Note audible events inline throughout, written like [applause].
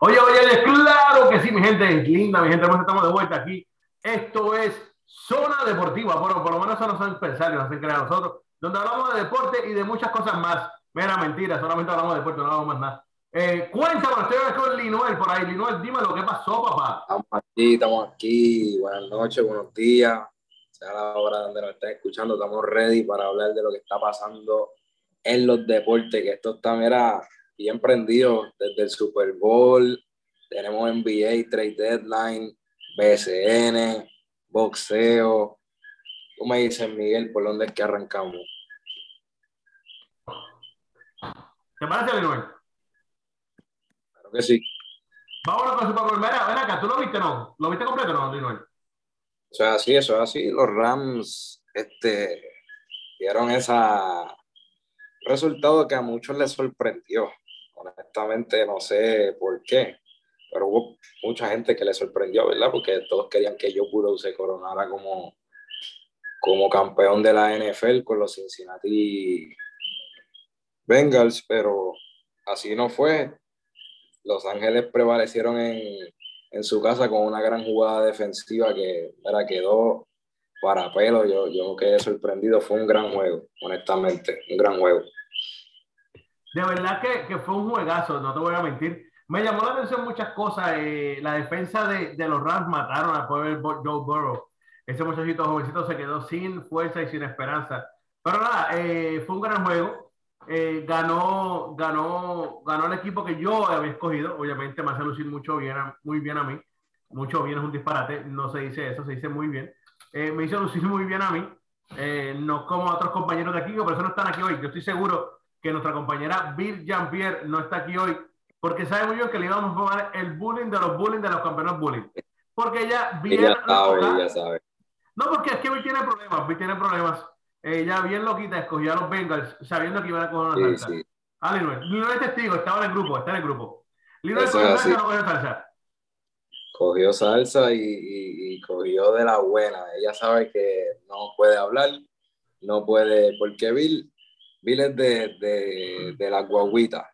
Oye, oye, claro que sí, mi gente linda, mi gente hermosa, estamos de vuelta aquí. Esto es Zona Deportiva, por, por lo menos eso no son empresarios, hacen crear nosotros, donde hablamos de deporte y de muchas cosas más. Mira, mentira, solamente hablamos de deporte, no hablamos más nada. Eh, cuéntame, estoy con Linuel por ahí. Linuel, dime lo que pasó, papá. Estamos aquí, estamos aquí. Buenas noches, buenos días. Sea la hora donde nos estén escuchando, estamos ready para hablar de lo que está pasando en los deportes, que esto está, mira, bien prendido desde el Super Bowl, tenemos NBA, Trade Deadline, BSN, boxeo. Tú me dices, Miguel, ¿por dónde es que arrancamos? ¿Te parece, Linuel? Claro que sí. Vámonos con Super Bowl. Mira, ven acá, ¿tú lo viste no? ¿Lo viste completo no, Linuel? Eso es así, eso es así. Los Rams este, dieron esa resultado que a muchos les sorprendió. Honestamente, no sé por qué, pero hubo mucha gente que le sorprendió, ¿verdad? Porque todos querían que Joe Burrow se coronara como, como campeón de la NFL con los Cincinnati Bengals, pero así no fue. Los Ángeles prevalecieron en, en su casa con una gran jugada defensiva que era, quedó para pelo. Yo, yo quedé sorprendido. Fue un gran juego, honestamente, un gran juego. De verdad que, que fue un juegazo, no te voy a mentir. Me llamó la atención muchas cosas. Eh, la defensa de, de, los Rams mataron a pobre Joe Burrow. Ese muchachito jovencito se quedó sin fuerza y sin esperanza. Pero nada, eh, fue un gran juego. Eh, ganó, ganó, ganó el equipo que yo había escogido. Obviamente me hace lucir mucho bien, muy bien a mí. Mucho bien es un disparate, no se dice eso, se dice muy bien. Eh, me hizo lucir muy bien a mí. Eh, no como a otros compañeros de aquí, que por eso no están aquí hoy. Yo estoy seguro que nuestra compañera Bill Jean-Pierre no está aquí hoy porque sabe muy bien que le íbamos a formar el bullying de los bullying de los campeones bullying. Porque ella bien. Ella sabe, ella sabe. No, porque es que Bill tiene problemas, Bill tiene problemas. Ella bien loquita escogió a los Bengals sabiendo que iban a coger una salsa. Sí. Ah, Linoel. Linoel es testigo, estaba en el grupo, está en el grupo. Linoel cogió salsa no cogió salsa. Cogió salsa y, y, y, cogió de la buena. Ella sabe que no puede hablar, no puede, porque Bill, Bill es de, de, de la guaguita.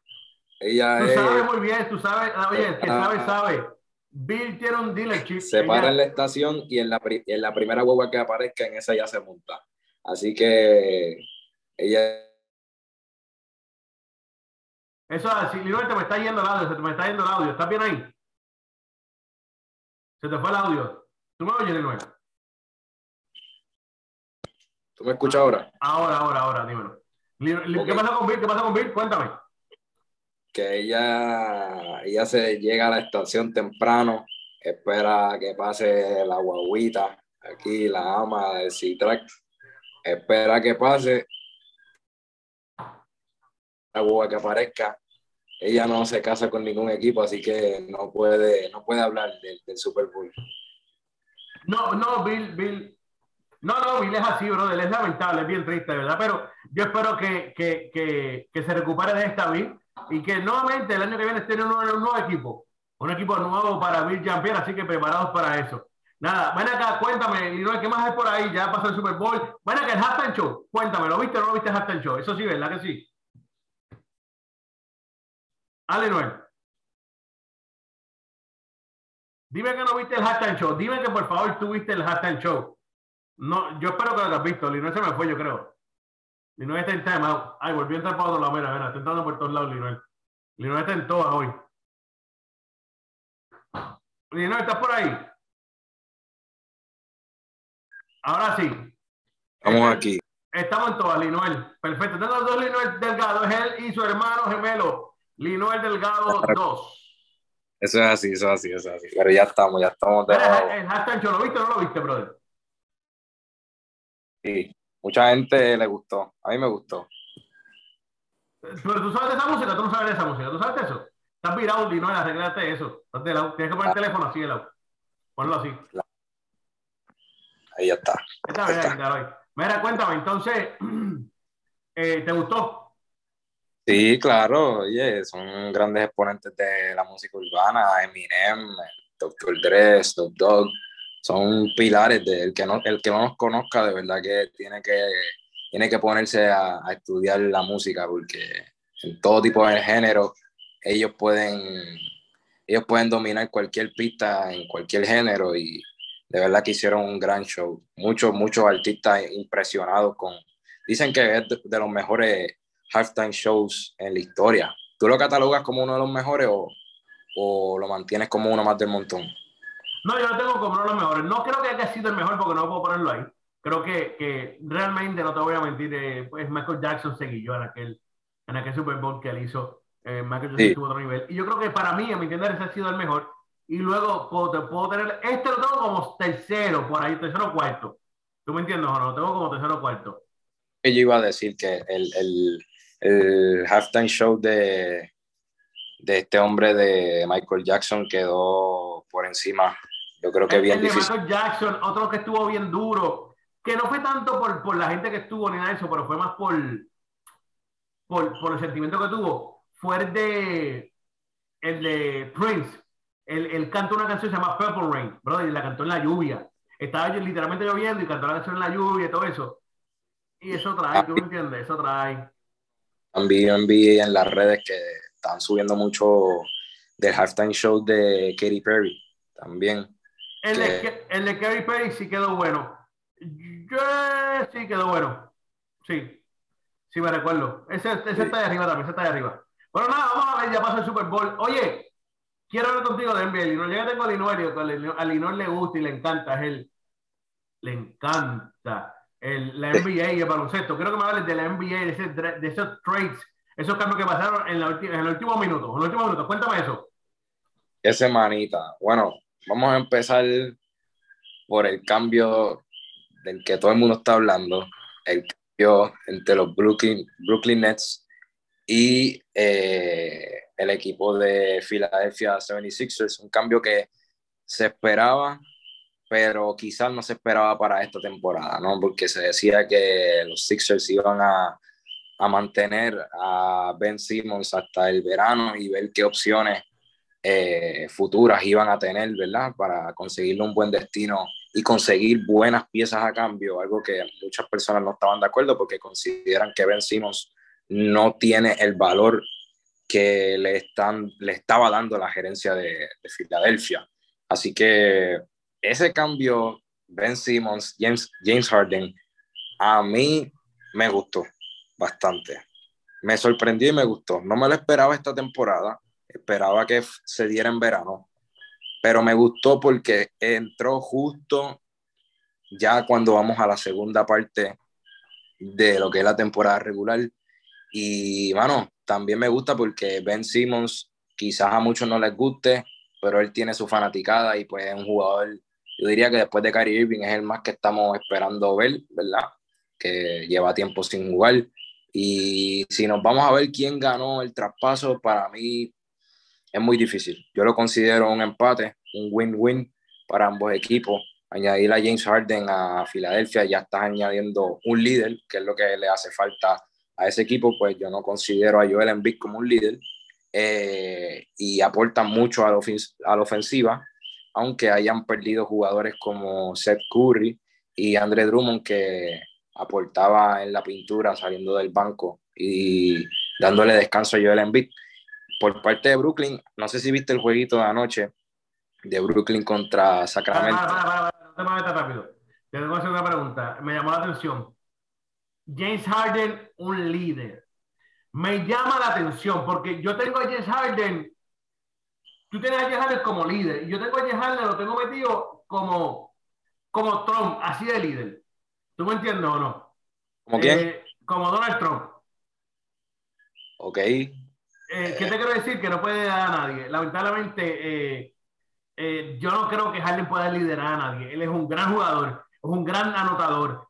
Ella tú es, sabes muy bien, tú sabes, oye, el que sabe, sabe. Bill tiene un dealership. Se para en la estación y en la, en la primera guagua que aparezca, en esa ya se monta. Así que ella. Eso es así. Linoel, te me está yendo el audio, se te me está yendo el audio. ¿Estás bien ahí? Se te fue el audio. ¿Tú me oyes, Linoel? ¿Tú me escuchas ahora? Ahora, ahora, ahora, dímelo. Okay. ¿Qué pasa con Bill? ¿Qué pasa con Bill? Cuéntame. Que ella, ella se llega a la estación temprano, espera que pase la guaguita, aquí la ama del C-Track, espera que pase la guagua que aparezca. Ella no se casa con ningún equipo, así que no puede, no puede hablar del, del Super Bowl. No, no, Bill, Bill, no, no, Bill es así, brother, es lamentable, es bien triste, ¿verdad? Pero yo espero que, que, que, que se recupere de esta Bill y que nuevamente el año que viene esté un, un nuevo equipo, un equipo nuevo para Bill Jean-Pierre, así que preparados para eso. Nada, ven acá, cuéntame, Linoel, ¿qué más hay por ahí? Ya pasó el Super Bowl. Ven acá, el halftime show, cuéntame, ¿lo viste o no lo viste el halftime show? Eso sí, ¿verdad que sí? Ah, Linoel. Dime que no viste el halftime show. Dime que por favor tú viste el halftime show. No, yo espero que lo hayas visto. Linoel se me fue, yo creo. Linoel está en tema. Ay, volvió a entrar para otro lado. Mira, mira, está entrando por todos lados, Linoel. Linoel está en todas hoy. Linoel, ¿estás por ahí? Ahora sí. Estamos aquí. Estamos en todas, Linoel. Perfecto. Tengo dos Linoel Delgado. Es él y su hermano gemelo, Linoel Delgado 2. Eso es así, eso es así, eso es así. Pero ya estamos, ya estamos. De Pero, el hashtag, ¿lo viste o no lo viste, brother? Sí. Mucha gente le gustó. A mí me gustó. Pero tú sabes de esa música, tú no sabes de esa música. ¿Tú sabes de eso? Estás virado, Linoel, arreglate eso. Tienes que poner el teléfono así, de lado. Ponlo así. Ahí ya está. Está bien, está. Mira, cuéntame, entonces, [clears throat] eh, ¿te gustó? Sí, claro, oye, son grandes exponentes de la música urbana, Eminem, Dr. Dre, Snoop Dogg, son pilares del que no, el que no nos conozca, de verdad que tiene que, tiene que ponerse a, estudiar la música, porque en todo tipo de género ellos pueden ellos pueden dominar cualquier pista en cualquier género y de verdad que hicieron un gran show. Muchos, muchos artistas impresionados con... Dicen que es de, los mejores halftime shows en la historia. ¿Tú lo catalogas como uno de los mejores o, o lo mantienes como uno más del montón? No, yo lo tengo como uno de los mejores. No creo que haya sido el mejor porque no puedo ponerlo ahí. Creo que, que realmente, no te voy a mentir, eh, pues Michael Jackson seguí yo en aquel, en aquel Super Bowl que él hizo. Eh, Michael Jackson sí. otro nivel. Y yo creo que para mí, a mi entender, ese ha sido el mejor. Y luego puedo, puedo tener, este lo tengo como tercero, por ahí, tercero o cuarto. ¿Tú me entiendes no? Lo tengo como tercero o cuarto. Yo iba a decir que el, el, el halftime show de, de este hombre de Michael Jackson quedó por encima. Yo creo que el, bien el difícil. Michael Jackson, otro que estuvo bien duro, que no fue tanto por, por la gente que estuvo ni nada de eso, pero fue más por, por, por el sentimiento que tuvo, fue el de, el de Prince. Él, él cantó una canción que se llama Purple Rain, brother, y la cantó en la lluvia. Estaba literalmente lloviendo y cantó la canción en la lluvia y todo eso. Y eso trae, ¿tú me entiendes? Eso trae. También vi en las redes que están subiendo mucho del halftime show de Katy Perry también. El, de, el de Katy Perry sí quedó bueno. Yo, sí quedó bueno. Sí. Sí, me recuerdo. Ese, ese está de arriba también, ese está de arriba. Bueno, nada, vamos a ver, ya pasó el Super Bowl. Oye, quiero hablar contigo de NBA. Linor, tengo a Linor, a Linor le gusta y le encanta, es él. Le encanta el, la NBA y el baloncesto. Quiero que me hables de la NBA, de, ese, de esos trades esos cambios que pasaron en, la en el último minuto. En el último minuto, cuéntame eso. Ese manita. Bueno, vamos a empezar por el cambio del que todo el mundo está hablando, el cambio entre los Brooklyn, Brooklyn Nets y eh, el equipo de Philadelphia 76ers, un cambio que se esperaba, pero quizás no se esperaba para esta temporada, ¿no? Porque se decía que los Sixers iban a a mantener a Ben Simmons hasta el verano y ver qué opciones eh, futuras iban a tener, ¿verdad? Para conseguirle un buen destino y conseguir buenas piezas a cambio, algo que muchas personas no estaban de acuerdo porque consideran que Ben Simmons no tiene el valor que le, están, le estaba dando la gerencia de, de Filadelfia. Así que ese cambio, Ben Simmons, James, James Harden, a mí me gustó bastante. Me sorprendió y me gustó. No me lo esperaba esta temporada, esperaba que se diera en verano, pero me gustó porque entró justo ya cuando vamos a la segunda parte de lo que es la temporada regular. Y bueno, también me gusta porque Ben Simmons quizás a muchos no les guste, pero él tiene su fanaticada y pues es un jugador, yo diría que después de Kyrie Irving es el más que estamos esperando ver, ¿verdad? Que lleva tiempo sin jugar y si nos vamos a ver quién ganó el traspaso, para mí es muy difícil. Yo lo considero un empate, un win-win para ambos equipos. Añadir a James Harden a Filadelfia, ya estás añadiendo un líder, que es lo que le hace falta a ese equipo, pues yo no considero a Joel Embiid como un líder eh, y aportan mucho a la, a la ofensiva, aunque hayan perdido jugadores como Seth Curry y Andre Drummond que aportaba en la pintura saliendo del banco y dándole descanso a Joel Embiid. Por parte de Brooklyn, no sé si viste el jueguito de anoche de Brooklyn contra Sacramento. no te rápido. Te tengo hacer una pregunta. Me llamó la atención. James Harden, un líder. Me llama la atención porque yo tengo a James Harden. Tú tienes a James Harden como líder. Y yo tengo a James Harden, lo tengo metido como, como Trump, así de líder. ¿Tú me entiendes o no? ¿Como quién? Eh, como Donald Trump. Ok. Eh, ¿Qué te quiero decir? Que no puede dar a nadie. Lamentablemente, eh, yo no creo que Harden pueda liderar a nadie. Él es un gran jugador, es un gran anotador.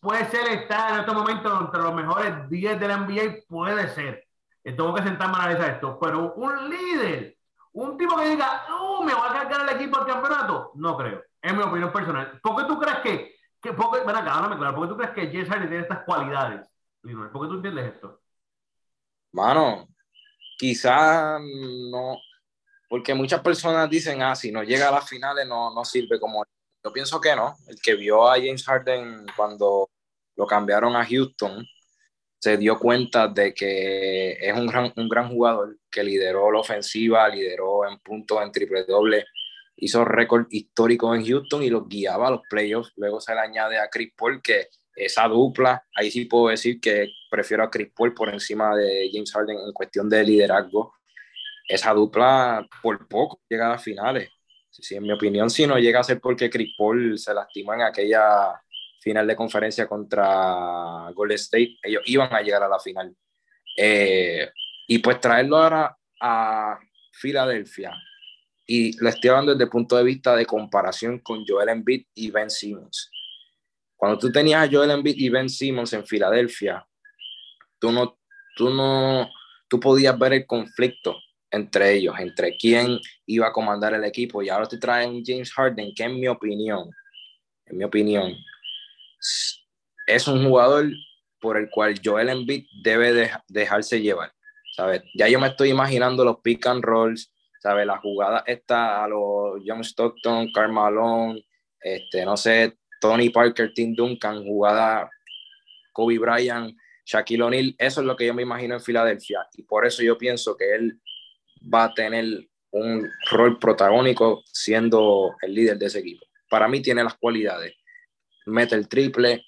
puede ser estar en estos momentos entre los mejores 10 de la NBA, puede ser. tengo que sentarme a analizar esto. Pero un líder, un tipo que diga, uh, me va a cargar el equipo al campeonato, no creo. Es mi opinión personal. ¿Por qué tú crees que ¿Qué, por qué, ven acá, háblame claro, ¿por qué tú crees que James Harden tiene estas cualidades? ¿Por qué tú entiendes esto? Mano, quizás no, porque muchas personas dicen, ah, si no llega a las finales no, no sirve como... Yo pienso que no. El que vio a James Harden cuando lo cambiaron a Houston, se dio cuenta de que es un gran, un gran jugador que lideró la ofensiva, lideró en puntos en triple doble, hizo récord histórico en Houston y los guiaba a los playoffs. Luego se le añade a Chris Paul, que esa dupla, ahí sí puedo decir que prefiero a Chris Paul por encima de James Harden en cuestión de liderazgo. Esa dupla por poco llega a las finales. Sí, en mi opinión, si no llega a ser porque Chris Paul se lastimó en aquella final de conferencia contra Golden State, ellos iban a llegar a la final. Eh, y pues traerlo ahora a Filadelfia, y lo estoy hablando desde el punto de vista de comparación con Joel Embiid y Ben Simmons. Cuando tú tenías a Joel Embiid y Ben Simmons en Filadelfia, tú no, tú no, tú podías ver el conflicto entre ellos, entre quién iba a comandar el equipo. Y ahora te traen James Harden, que en mi opinión, en mi opinión, es un jugador por el cual Joel Embiid debe dejarse llevar. ¿sabes? Ya yo me estoy imaginando los pick and rolls, ¿sabes? La jugada está a los John Stockton, Carl este, no sé, Tony Parker, Tim Duncan, jugada Kobe Bryant, Shaquille O'Neal, eso es lo que yo me imagino en Filadelfia y por eso yo pienso que él va a tener un rol protagónico siendo el líder de ese equipo. Para mí tiene las cualidades, mete el triple,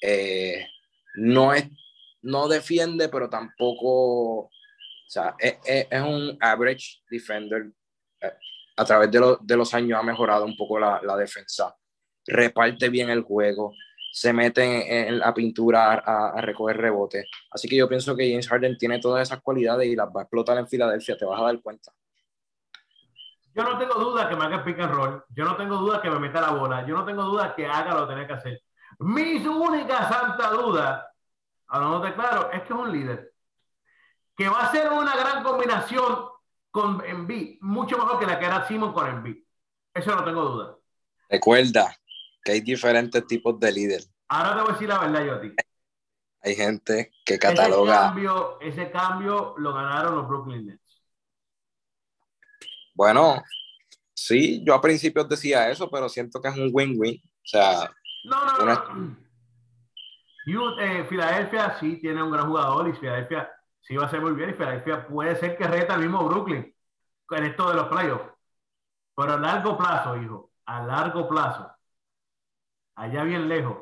eh, no, es, no defiende, pero tampoco, o sea, es, un average defender. Eh, a través de, de, los años ha mejorado un poco la, la, defensa, reparte bien el juego, se mete en, la pintura a, a, recoger rebotes. Así que yo pienso que James Harden tiene todas esas cualidades y las va a explotar en Filadelfia, te vas a dar cuenta. Yo no tengo duda que me haga pick and roll, yo no tengo duda que me meta la bola, yo no tengo duda que haga lo que tiene que hacer. Mi única santa duda, de claro, es que es un líder. Que va a ser una gran combinación con Envy, mucho mejor que la que era Simon con Envy. Eso no tengo duda. Recuerda que hay diferentes tipos de líder. Ahora te voy a decir la verdad yo a ti. Hay gente que cataloga. Ese cambio, ese cambio lo ganaron los Brooklyn Nets. Bueno, sí, yo a principios decía eso, pero siento que es un win-win. O sea, no, no, no. Eh, Filadelfia sí tiene un gran jugador y Filadelfia sí va a ser muy bien y Filadelfia puede ser que reta al mismo Brooklyn en esto de los playoffs. Pero a largo plazo, hijo, a largo plazo, allá bien lejos,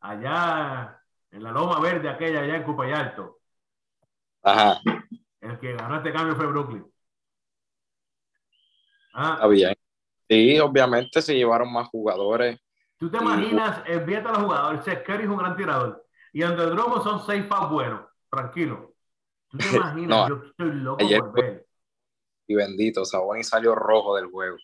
allá en la Loma Verde, aquella allá en Cupayalto. Ajá. El que ganó este cambio fue Brooklyn. Ah. Está bien. Sí, obviamente se llevaron más jugadores Tú te imaginas, envíate a los jugadores, Seth Curry es un gran tirador y Andre Drummond son seis fans buenos, tranquilo. Tú te [laughs] imaginas, yo estoy loco por ver. Y bendito, Saboni salió rojo del juego.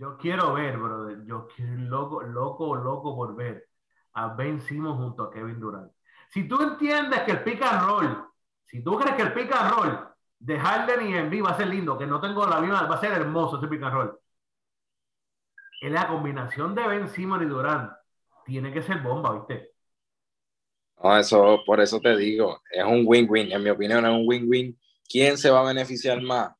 Yo quiero ver, brother, yo quiero loco, loco, loco por ver a Ben Simmons junto a Kevin Durant. Si tú entiendes que el pick and roll, si tú crees que el pick and roll de Harden y Envy va a ser lindo, que no tengo la misma, va a ser hermoso ese pick and roll en la combinación de Ben Simon y Durant tiene que ser bomba, ¿viste? No, eso, por eso te digo, es un win-win, en mi opinión es un win-win. ¿Quién se va a beneficiar más?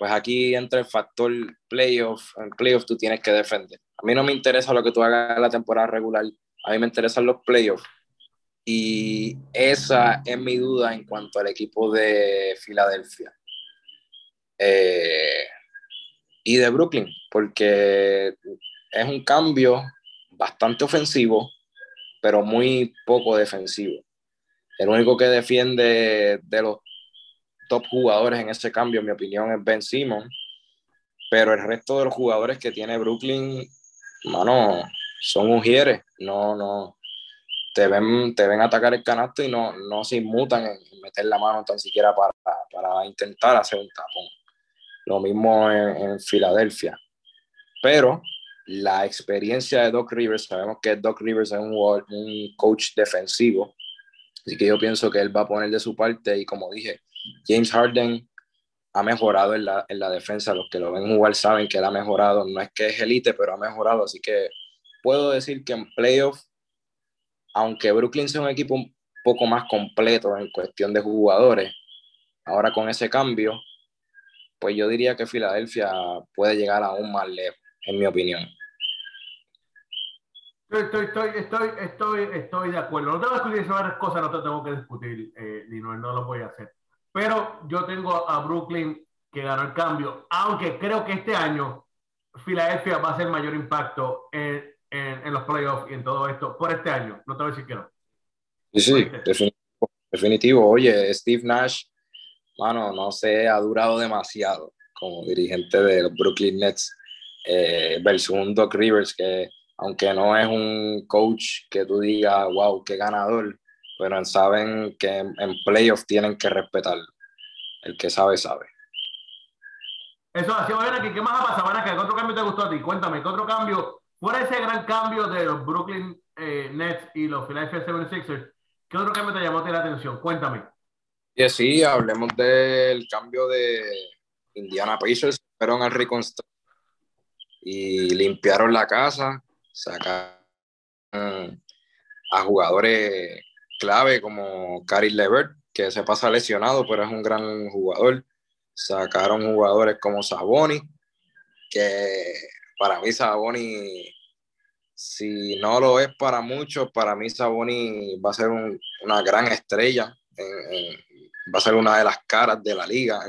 Pues aquí entra el factor playoff. En playoff tú tienes que defender. A mí no me interesa lo que tú hagas en la temporada regular, a mí me interesan los playoffs. Y esa es mi duda en cuanto al equipo de Filadelfia. Eh, y de Brooklyn, porque es un cambio bastante ofensivo, pero muy poco defensivo. El único que defiende de los top jugadores en ese cambio, en mi opinión, es Ben Simon, pero el resto de los jugadores que tiene Brooklyn, mano, son ungieres, no, no, te ven, te ven atacar el canasto y no, no se inmutan en meter la mano tan siquiera para, para intentar hacer un tapón. Lo mismo en, Filadelfia. Pero la experiencia de Doc Rivers, sabemos que Doc Rivers es un, un coach defensivo, así que yo pienso que él va a poner de su parte y como dije, James Harden ha mejorado en la, en la defensa, los que lo ven jugar saben que él ha mejorado, no es que es elite, pero ha mejorado, así que puedo decir que en playoff, aunque Brooklyn sea un equipo un poco más completo en cuestión de jugadores, ahora con ese cambio, pues yo diría que Filadelfia puede llegar aún más lejos, en mi opinión. Estoy, estoy, estoy, estoy, estoy de acuerdo. No tengo que discutir varias cosas, no te tengo que discutir, eh, no, no lo voy a hacer. Pero yo tengo a Brooklyn que ganó el cambio, aunque creo que este año Filadelfia va a hacer mayor impacto en, en, los playoffs y en todo esto por este año. No te voy a decir que no. Sí, sí, definitivo, definitivo. Oye, Steve Nash, mano, no sé, ha durado demasiado como dirigente de los Brooklyn Nets eh, versus un Doc Rivers que, aunque no es un coach que tú digas, wow, qué ganador, pero saben que en, playoffs tienen que respetarlo. El que sabe, sabe. Eso ha sido aquí. ¿Qué más ha pasado? ¿qué otro cambio te gustó a ti? Cuéntame, ¿qué otro cambio? Fuera ese gran cambio de los Brooklyn eh, Nets y los Philadelphia 76ers, ¿qué otro cambio te llamó la atención? Cuéntame. Y sí, hablemos del cambio de Indiana Pacers, fueron al reconstruir y limpiaron la casa, sacaron a jugadores clave como Cary Levert, que se pasa lesionado, pero es un gran jugador. Sacaron jugadores como Saboni, que para mí Saboni, si no lo es para muchos, para mí Saboni va a ser una gran estrella, va a ser una de las caras de la liga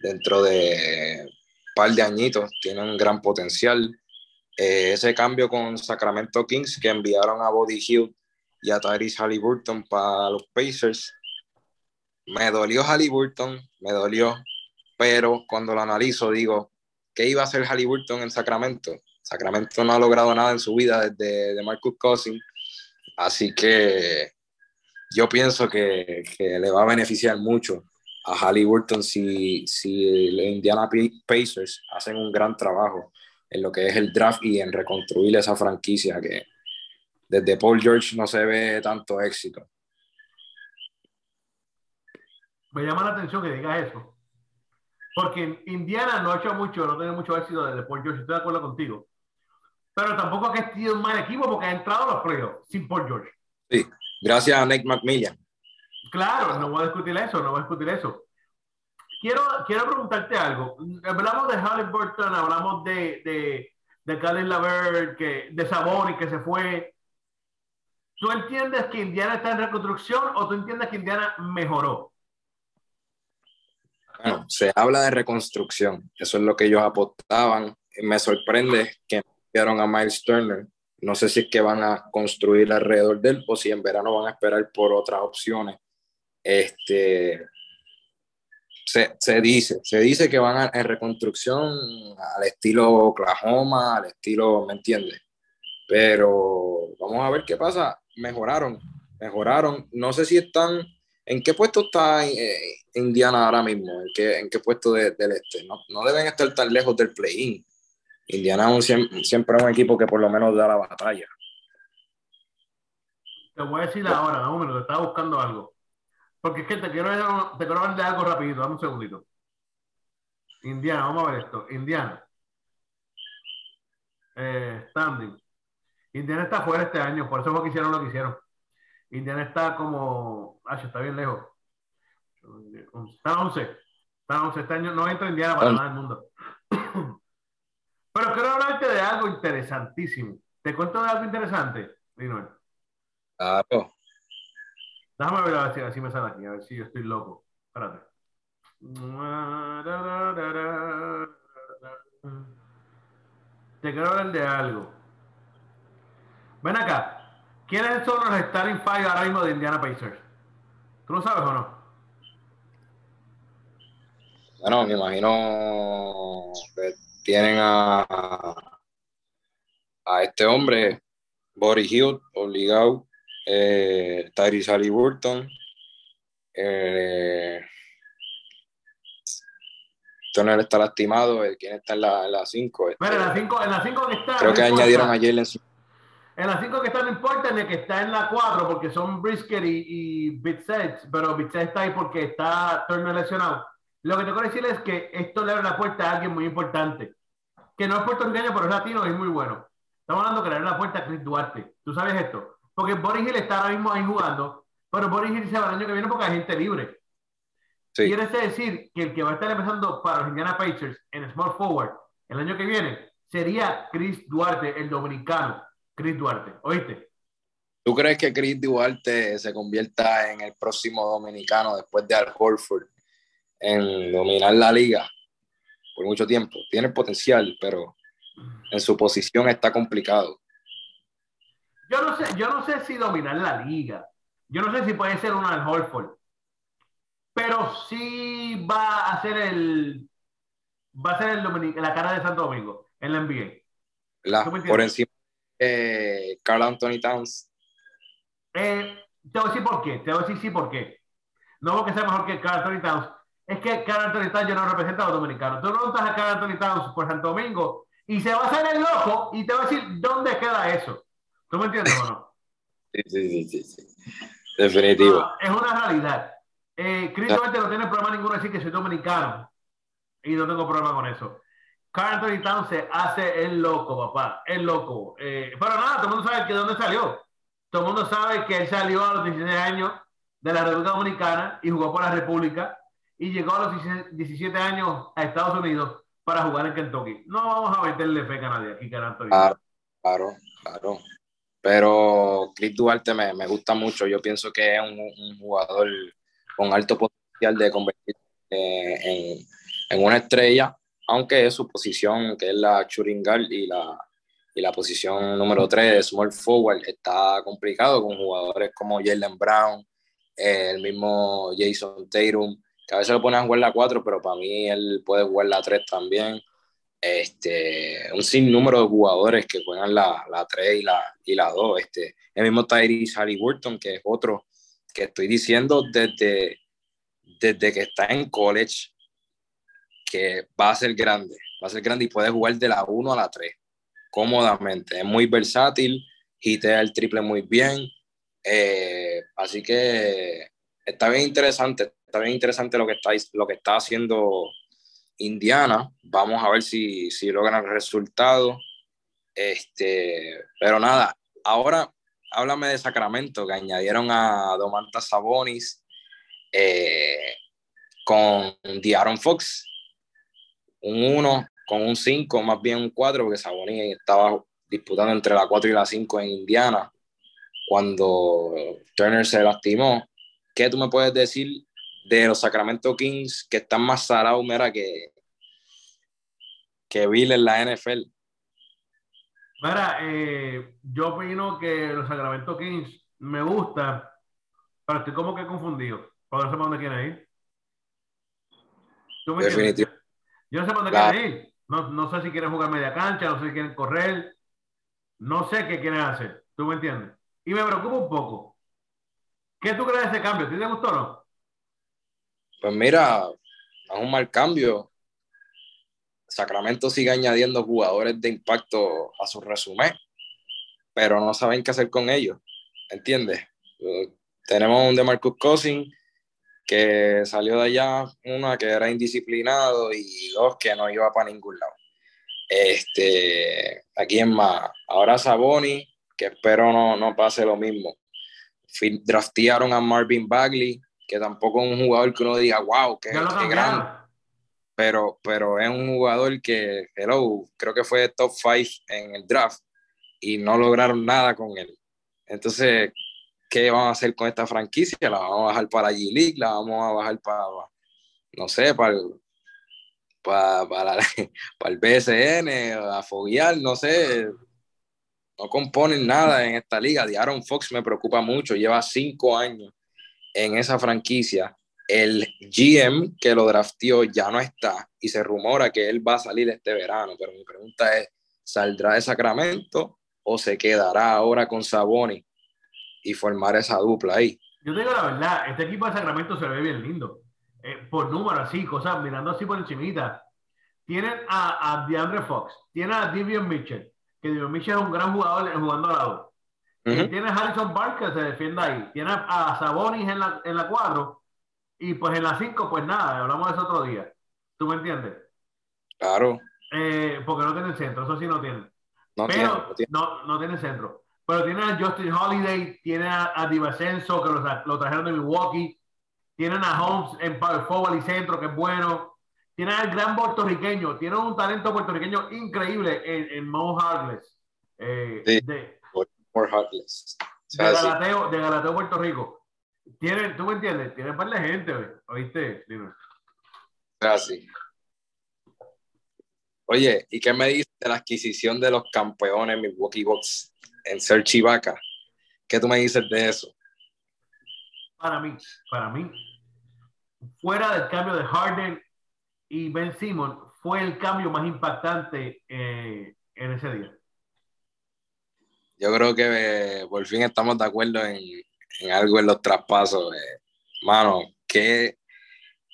dentro de un par de añitos, tiene un gran potencial. Eh, ese cambio con Sacramento Kings que enviaron a Body Hill y a Tyrese Halliburton para los Pacers. Me dolió Halliburton, me dolió, pero cuando lo analizo digo, ¿qué iba a hacer Halliburton en Sacramento? Sacramento no ha logrado nada en su vida desde de Marcus Cousins, así que yo pienso que, que, le va a beneficiar mucho a Halliburton si, si los Indiana Pacers hacen un gran trabajo en lo que es el draft y en reconstruir esa franquicia que desde Paul George no se ve tanto éxito. Me llama la atención que digas eso. Porque Indiana no ha hecho mucho, no tiene mucho éxito desde Paul George, estoy de acuerdo contigo. Pero tampoco ha sido un mal equipo porque ha entrado a los playoffs sin Paul George. Sí, gracias a Nick McMillan. Claro, no voy a discutir eso, no voy a discutir eso. Quiero, quiero preguntarte algo. Hablamos de Halliburton, hablamos de, de, de Laver, que, de Saboni que se fue. ¿Tú entiendes que Indiana está en reconstrucción o tú entiendes que Indiana mejoró? Bueno, se habla de reconstrucción. Eso es lo que ellos apostaban. Me sorprende que enviaron a Miles Turner. No sé si es que van a construir alrededor de él o si en verano van a esperar por otras opciones este, se, se, dice, se dice que van a, en reconstrucción al estilo Oklahoma, al estilo, ¿me entiendes? Pero vamos a ver qué pasa. Mejoraron, mejoraron. No sé si están, ¿en qué puesto está eh, Indiana ahora mismo? ¿En qué, en qué puesto del este? No, no, deben estar tan lejos del play-in. Indiana es siempre, es un equipo que por lo menos da la batalla. Te voy a decir ahora, no, me estaba buscando algo. Porque es que te quiero, te quiero hablar de algo rapidito, dame un segundito. Indiana, vamos a ver esto. Indiana. Eh, standing. Indiana está fuera este año, por eso fue que hicieron lo que hicieron. Indiana está como. Ah, está bien lejos. Está 11. Está 11. Este año no entra Indiana para nada del mundo. [clears throat] Pero quiero hablarte de algo interesantísimo. ¿Te cuento de algo interesante, Linoel? Claro. Déjame ver a ver si así me sale aquí, a ver si yo estoy loco. Espérate. Te quiero hablar de algo. Ven acá. ¿Quiénes son los starting five ahora mismo de Indiana Pacers? ¿Tú lo sabes o no? Bueno, me imagino que tienen a, a este hombre, Boris Hill, obligado eh, Tyrese Halliburton, eh, Turner está lastimado, eh, ¿quién está en la 5? Este, en la 5 en la cinco que está. Creo que añadieron a Jalen. En la 5 que está no importa ni que está en la 4 porque son Brisker y, y Bitset, pero Bitset está ahí porque está Turner lesionado. Lo que te quiero decir es que esto le abre la puerta a alguien muy importante, que no es puertorriqueño, pero es latino y es muy bueno. Estamos hablando que le abre la puerta a Chris Duarte. ¿Tú sabes esto? Porque Boris Hill está ahora mismo ahí jugando, pero Boris Hill se va el año que viene porque hay gente libre. Quiere decir que el que va a estar empezando para los Indiana Pacers en Small Forward el año que viene sería Chris Duarte, el dominicano. Chris Duarte, ¿oíste? ¿Tú crees que Chris Duarte se convierta en el próximo dominicano después de Al Horford en dominar la liga por mucho tiempo? Tiene potencial, pero en su posición está complicado. Yo no sé, yo no sé si dominar la liga. Yo no sé si puede ser un Al Horford. Pero sí va a ser el va a ser el la cara de Santo Domingo en la NBA. La, por encima de Carl Anthony Towns. Eh, te voy a decir por qué. Te voy a decir sí por qué. No porque sea mejor que Carl Anthony Towns. Es que Carl Anthony Towns yo no representa a los dominicanos. Tú preguntas a Carl Anthony Towns por Santo Domingo y se va a hacer el loco y te va a decir dónde queda eso. ¿Tú me entiendes o no? [laughs] Sí, sí, sí, sí. Definitivo. es una realidad. Eh, Chris no tiene problema ninguno decir que soy dominicano y no tengo problema con eso. Carl Towns se hace el loco, papá, el loco. Eh, pero nada, todo el mundo sabe que de dónde salió. Todo el mundo sabe que él salió a los 16 años de la República Dominicana y jugó por la República y llegó a los 17 años a Estados Unidos para jugar en Kentucky. No vamos a meterle fe a nadie aquí, Carl. Claro, claro, claro. Pero Chris Duarte me, me, gusta mucho. Yo pienso que es un, jugador con alto potencial de convertirse en, una estrella, aunque su posición, que es la Churingal y la, y la posición número 3 small forward, está complicado con jugadores como Jalen Brown, el mismo Jason Tatum, que a veces lo ponen a jugar la 4, pero para mí él puede jugar la 3 también este, un sinnúmero de jugadores que juegan la, la 3 y la, y la 2. Este, el mismo Tyrese Halliburton, que es otro que estoy diciendo desde, desde que está en college, que va a ser grande, va a ser grande y puede jugar de la 1 a la 3 cómodamente. Es muy versátil, hitea el triple muy bien. Eh, así que está bien interesante, está bien interesante lo que está, lo que está haciendo Indiana. Vamos a ver si, si logran el resultado. Este, pero nada, ahora háblame de Sacramento, que añadieron a Domantas Sabonis eh, con Diaron Fox. Un 1 con un 5, más bien un 4, porque Sabonis estaba disputando entre la 4 y la 5 en Indiana cuando Turner se lastimó. ¿Qué tú me puedes decir de los Sacramento Kings que están más salados, mira, que, que Bill en la NFL. Mira, eh, yo opino que los Sacramento Kings me gusta, pero estoy como que confundido. Sé para dónde quieren ir. ¿Tú me Definitivo. Yo no sé dónde quieren ir. No, no, sé si quieren jugar media cancha, no sé si quieren correr. No sé qué quieren hacer. ¿Tú me entiendes? Y me preocupa un poco. ¿Qué tú crees de ese cambio? ¿Te gustó o no? Pues mira, es un mal cambio. Sacramento sigue añadiendo jugadores de impacto a su resumen, pero no saben qué hacer con ellos. ¿Entiendes? Uh, tenemos un de Marcus Cousins que salió de allá, una que era indisciplinado y dos que no iba para ningún lado. Este, aquí en más, ahora Saboni, que espero no, no pase lo mismo. Draftearon a Marvin Bagley, que tampoco es un jugador que uno diga, wow, qué, qué grande. Pero, pero es un jugador que, hello, creo que fue top 5 en el draft y no lograron nada con él. Entonces, ¿qué vamos a hacer con esta franquicia? ¿La vamos a bajar para G-League? ¿La vamos a bajar para, no sé, para el, para, para, [laughs] para el BSN, a foguear, no sé? No componen nada en esta liga. De Aaron Fox me preocupa mucho, lleva cinco años en esa franquicia, el GM que lo draftió ya no está y se rumora que él va a salir este verano, pero mi pregunta es, ¿saldrá de Sacramento o se quedará ahora con Saboni y formar esa dupla ahí? Yo te digo la verdad, este equipo de Sacramento se ve bien lindo. Eh, por número así, cosas, mirando así por encimita. Tienen a, a DeAndre Fox, tienen a Divion Mitchell, que Divion Mitchell es un gran jugador jugando al lado tiene a Harrison Barker que se defiende ahí. Tiene a Sabonis en la, en la 4. Y pues en la 5, pues nada, hablamos de eso otro día. ¿Tú me entiendes? Claro. Eh, porque no tiene centro, eso sí no tiene. No Pero, tiene, no, no, tiene centro. Pero tiene a Justin Holiday, tiene a, a Divacenzo, que lo, lo, trajeron de Milwaukee. Tienen a Holmes en power forward y centro, que es bueno. Tienen al gran puertorriqueño. Tienen un talento puertorriqueño increíble en, en Mo. Eh, de, more heartless. de, Galateo, de Galateo, Puerto Rico. Tiene, ¿Tú me entiendes? Tiene par de gente, ¿oíste? Dime. Así. Oye, ¿y qué me dices de la adquisición de los campeones Milwaukee Bucks en Ser Chivaca? ¿Qué tú me dices de eso? Para mí, para mí, fuera del cambio de Harden y Ben Simon, fue el cambio más impactante eh, en ese día. Yo creo que eh, por fin estamos de acuerdo en, algo en los traspasos. Eh. Mano, qué,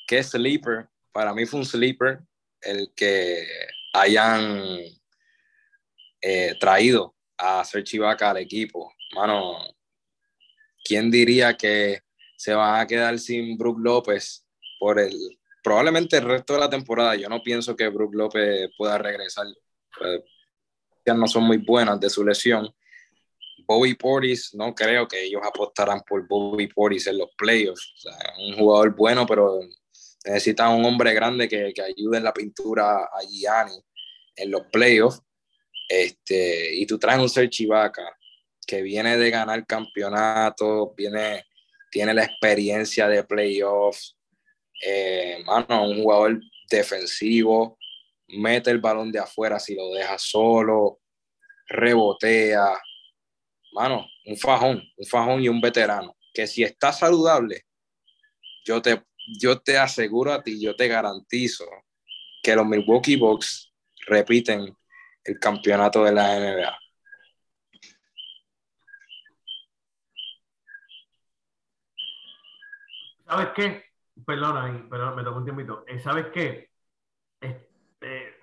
qué sleeper. Para mí fue un sleeper el que hayan traído a ser Chivaca al equipo. Mano, ¿quién diría que se van a quedar sin Brook López por el probablemente el resto de la temporada. Yo no pienso que Brook López pueda regresar. Pues, no son muy buenas de su lesión. Bobby Portis, no creo que ellos apostarán por Bobby Portis en los playoffs. O sea, un jugador bueno, pero necesita un hombre grande que, que ayude en la pintura a Gianni en los playoffs. Este, y tú traes un Serge que viene de ganar campeonato, viene tiene la experiencia de playoffs, eh, mano, un jugador defensivo, mete el balón de afuera si lo deja solo, rebotea, mano, un fajón, un fajón y un veterano, que si está saludable, yo te, yo te aseguro a ti, yo te garantizo que los Milwaukee Bucks repiten el campeonato de la NBA. ¿Sabes qué? Perdona, perdón, me tocó un tiempito. Eh, ¿Sabes qué? Este,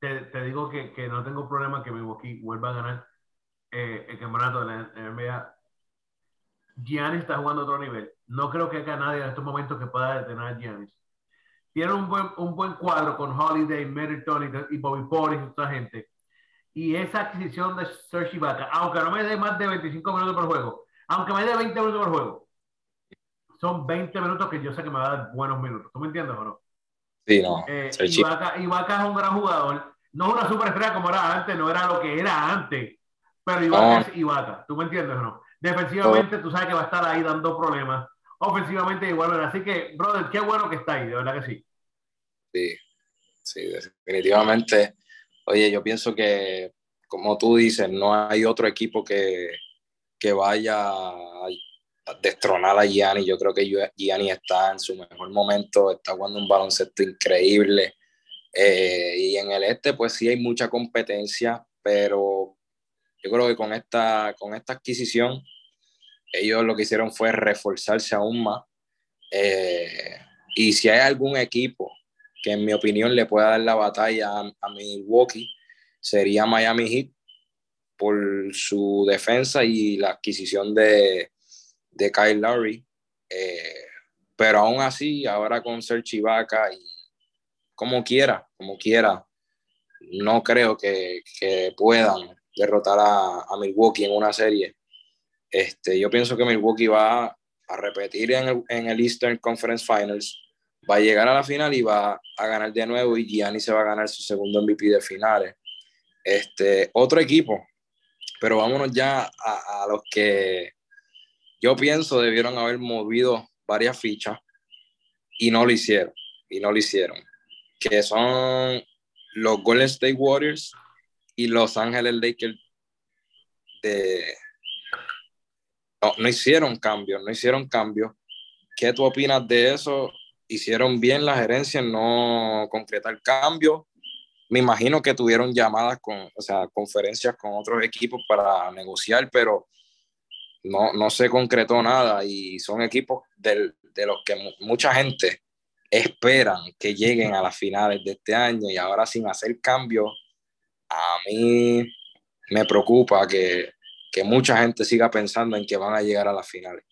te, digo que, que, no tengo problema que Milwaukee vuelva a ganar eh, el campeonato de la NBA. Giannis está jugando a otro nivel. No creo que haya nadie en estos momentos que pueda detener a Giannis. Tiene un buen, un buen cuadro con Holiday, Middleton y, Bobby Portis y otra gente. Y esa adquisición de Serge Ibaka, aunque no me dé más de 25 minutos por juego, aunque me dé 20 minutos por juego, son 20 minutos que yo sé que me va a dar buenos minutos. ¿Tú me entiendes o no? Sí, no. Eh, Ibaka, es un gran jugador. No es una superestrella como era antes, no era lo que era antes. Pero Ibaka es Ibaka. ¿Tú me entiendes o no? Defensivamente, tú sabes que va a estar ahí dando problemas. Ofensivamente, igual. Así que, brother, qué bueno que está ahí, de verdad que sí. Sí, sí, definitivamente. Oye, yo pienso que, como tú dices, no hay otro equipo que, que vaya destronar a Gianni. Yo creo que Gianni está en su mejor momento, está jugando un baloncesto increíble. Eh, y en el este, pues sí hay mucha competencia, pero yo creo que con esta, con esta adquisición, ellos lo que hicieron fue reforzarse aún más. Eh, y si hay algún equipo que en mi opinión le pueda dar la batalla a, Milwaukee, sería Miami Heat por su defensa y la adquisición de, de Kyle Lowry. Eh, pero aún así, ahora con ser Chivaca y como quiera, como quiera, no creo que, puedan derrotar a, Milwaukee en una serie. Este, yo pienso que Milwaukee va a repetir en el, Eastern Conference Finals, va a llegar a la final y va a ganar de nuevo y Gianni se va a ganar su segundo MVP de finales. Este, otro equipo, pero vámonos ya a los que yo pienso debieron haber movido varias fichas y no lo hicieron. Y no lo hicieron. Que son los Golden State Warriors y Los Ángeles Lakers de... No, no hicieron cambios, no hicieron cambios. ¿Qué tú opinas de eso? ¿Hicieron bien la gerencia en no concretar cambios? Me imagino que tuvieron llamadas con, o sea, conferencias con otros equipos para negociar, pero no, no se concretó nada y son equipos de los que mucha gente esperan que lleguen a las finales de este año y ahora sin hacer cambios, a mí me preocupa que, mucha gente siga pensando en que van a llegar a las finales.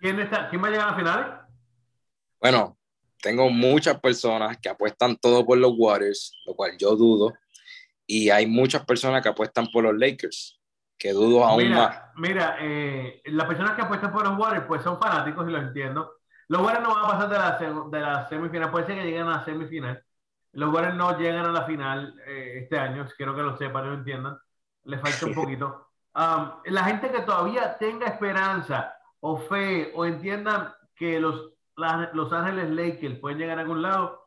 ¿Quién, está, ¿Quién va a llegar a las finales? Bueno, tengo muchas personas que apuestan todo por los Warriors, lo cual yo dudo, y hay muchas personas que apuestan por los Lakers que dudo aún mira, más. Mira, eh, las personas que apuestan por los Warriors pues son fanáticos y lo entiendo. Los Warriors no van a pasar de la, de la semifinal, puede ser que lleguen a la semifinal. Los Warriors no llegan a la final eh, este año, quiero que lo sepan y lo entiendan. Le falta un [laughs] poquito. Um, la gente que todavía tenga esperanza o fe o entiendan que los, los Ángeles Lakers pueden llegar a algún lado,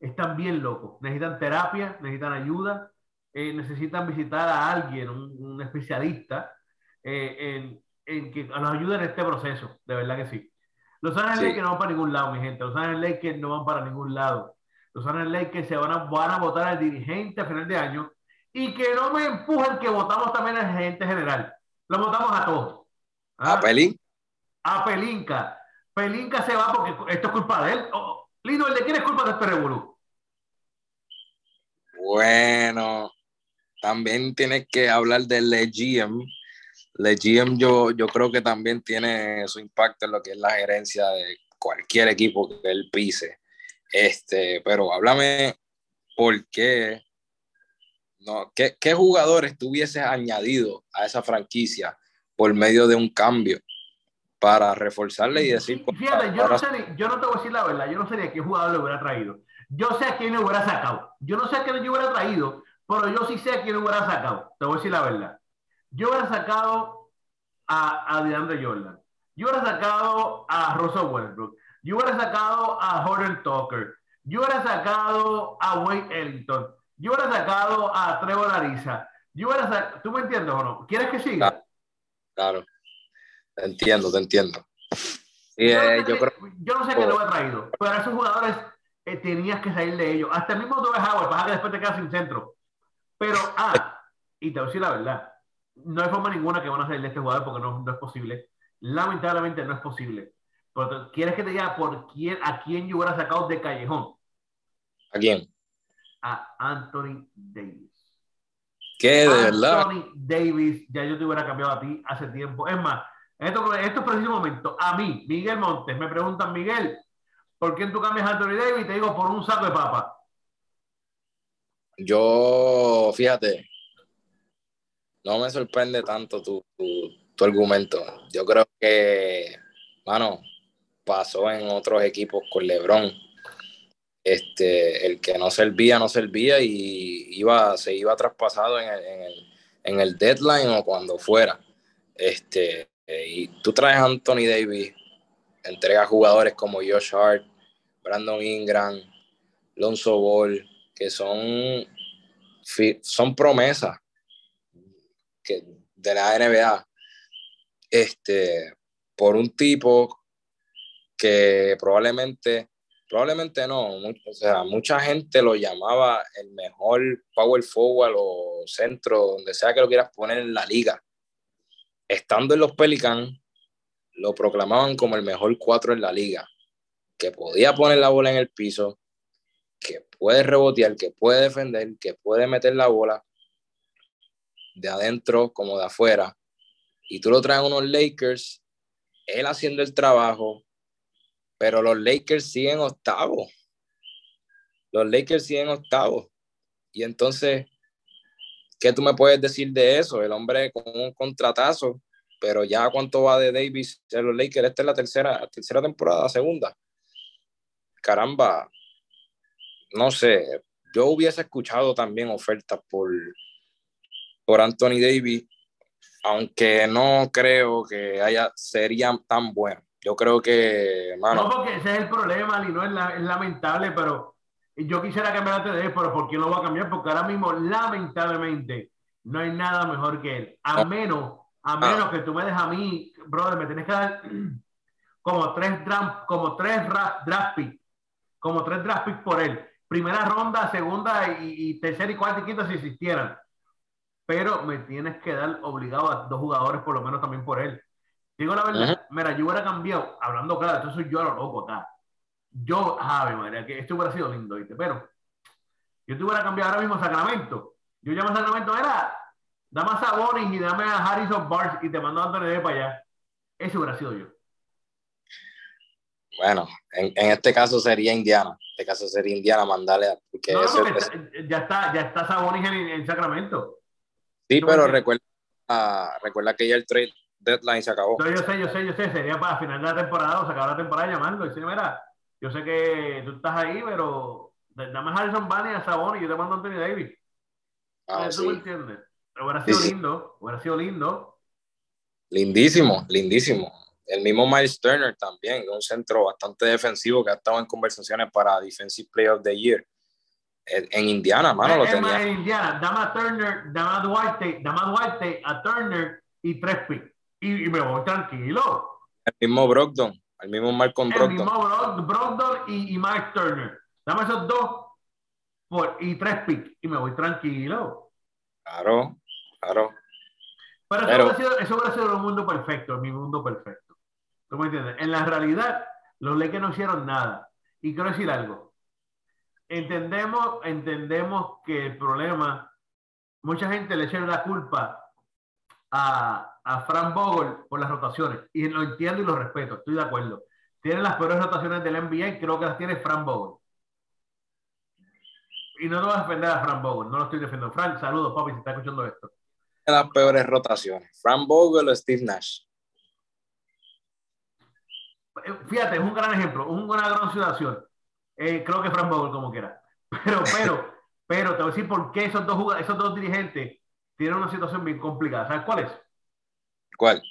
están bien locos. Necesitan terapia, necesitan ayuda, eh, necesitan visitar a alguien, un, especialista, eh, en, en, que nos ayude en este proceso. De verdad que sí. Los Ángeles Lakers no van para ningún lado, mi gente. Los Ángeles Lakers no van para ningún lado. Los Ángeles Lakers se van a, van a votar al dirigente a final de año y que no me empujen que votamos también al gerente general. Lo votamos a todos. ¿A ¿Ah? Pelín? A Pelinka. Pelinka se va porque esto es culpa de él. Oh, Lindo, ¿el de quién es culpa de este revolú? Bueno, también tienes que hablar del GM. GM yo, yo creo que también tiene su impacto en lo que es la gerencia de cualquier equipo que él pise. Este, pero háblame por qué, no, qué, qué jugadores tuvieses añadido a esa franquicia por medio de un cambio para reforzarle y decir. Pues, fíjate, yo, no sé yo no te voy a decir la verdad, yo no sé ni a qué jugador le hubiera traído. Yo sé a quién le hubiera sacado. Yo no sé a quién le hubiera traído, pero yo sí sé a quién le hubiera sacado. Te voy a decir la verdad. Yo hubiera sacado a, a DeAndre Jordan. Yo hubiera sacado a Russell Westbrook. Yo hubiera sacado a Jordan Tucker. Yo hubiera sacado a Wayne Ellington. Yo hubiera sacado a Trevor Ariza. Yo hubiera sacado... ¿Tú me entiendes o no? ¿Quieres que siga? Claro. Te entiendo, te entiendo. Eh, yo, no sé qué lo he traído, pero a esos jugadores eh, tenías que salir de ellos. Hasta el mismo Dover Howard, para que después te quedas sin centro. Pero, ah, y te voy a decir la verdad, no hay forma ninguna que van a salir de este jugador porque no, no es posible. Lamentablemente no es posible. Pero, ¿Quieres que te diga por quién, a quién yo hubiera sacado de callejón? ¿A quién? A Anthony Davis. ¿Qué, de verdad? Anthony Davis, ya yo te hubiera cambiado a ti hace tiempo. Es más, en estos, estos precisos momentos, a mí, Miguel Montes, me preguntan, Miguel, ¿por qué tú cambias a Anthony Davis? Y te digo, por un saco de papa. Yo, fíjate, no me sorprende tanto tu, tu, argumento. Yo creo que, mano, pasó en otros equipos con LeBron. Este, el que no servía, no servía y iba, se iba traspasado en el, en el, en el deadline o cuando fuera. Este, y tú traes a Anthony Davis, entrega jugadores como Josh Hart, Brandon Ingram, Lonzo Ball, que son, son promesas que, de la NBA. Este, por un tipo que probablemente, probablemente no, o sea, mucha gente lo llamaba el mejor power forward o centro, donde sea que lo quieras poner en la liga estando en los Pelicans, lo proclamaban como el mejor cuatro en la liga, que podía poner la bola en el piso, que puede rebotear, que puede defender, que puede meter la bola de adentro como de afuera. Y tú lo traes a unos Lakers, él haciendo el trabajo, pero los Lakers siguen octavos. Los Lakers siguen octavos. Y entonces ¿qué tú me puedes decir de eso? El hombre con un contratazo, pero ya cuánto va de Davis en los Lakers, esta es la tercera, tercera temporada, segunda. Caramba, no sé, yo hubiese escuchado también ofertas por, por Anthony Davis, aunque no creo que haya, serían tan buenos. Yo creo que, No, porque ese es el problema, y no es, es lamentable, pero yo quisiera cambiar a TD, pero ¿por qué lo voy a cambiar? Porque ahora mismo, lamentablemente, no hay nada mejor que él. A menos, a ah. menos que tú me dejes a mí, brother, me tienes que dar [clears throat] como tres draft, como tres draft picks, como tres draft picks por él. Primera ronda, segunda y, tercera y cuarta y quinta si existieran. Pero me tienes que dar obligado a dos jugadores por lo menos también por él. Digo la verdad, mira, yo hubiera cambiado, hablando claro, entonces yo a lo loco, ¿tá? Yo, Javi, María, que esto hubiera sido lindo, ¿viste? Pero yo te hubiera cambiado ahora mismo Sacramento. Yo llamo a Sacramento, era, dame a Sabonis y dame a Harrison Barnes y te mando a Antonio de para allá. Ese hubiera sido yo. Bueno, en, en, este caso sería Indiana. En este caso sería Indiana mandarle porque no, ya está, ya está Sabonis en, en Sacramento. Sí, pero recuerda, recuerda que ya el trade deadline se acabó. yo sé, yo sé, yo sé. Sería para final de la temporada o sacar la temporada llamando y decir, mira, yo sé que tú estás ahí, pero dame a Harrison Barney a Sabón y yo te mando a Anthony Davis. Ah, ¿Tú me entiendes? Hubiera sido lindo, hubiera sido lindo. Lindísimo, lindísimo. El mismo Miles Turner también, un centro bastante defensivo que ha estado en conversaciones para Defensive Player of the Year. En Indiana, mano, lo tenía. En Indiana, dame a Turner, dame a Duarte, dame a Duarte, a Turner y tres picks. Y, me voy tranquilo. El mismo Brogdon, el mismo Malcolm Brogdon. El mismo Brogdon y, y Mike Turner. Dame esos dos por, y tres picks y me voy tranquilo. Claro, claro. Pero, Pero eso, hubiera sido, eso un mundo perfecto, mi mundo perfecto. ¿Tú me entiendes? En la realidad, los Lakers no hicieron nada. Y quiero decir algo. Entendemos, entendemos que el problema, mucha gente le echa la culpa a, a Frank Vogel por las rotaciones. Y lo entiendo y lo respeto, estoy de acuerdo. Tiene las peores rotaciones del NBA y creo que las tiene Frank Vogel. Y no te voy a defender a Frank Vogel, no lo estoy defendiendo. Frank, saludos, papi, si está escuchando esto. Las peores rotaciones, Frank Vogel o Steve Nash. Eh, fíjate, es un gran ejemplo, una gran situación. Eh, creo que Frank Vogel, como quiera. Pero, pero, [laughs] pero, te voy a decir por qué esos dos, esos dos dirigentes tienen una situación bien complicada. ¿Sabes cuál es? ¿Cuál?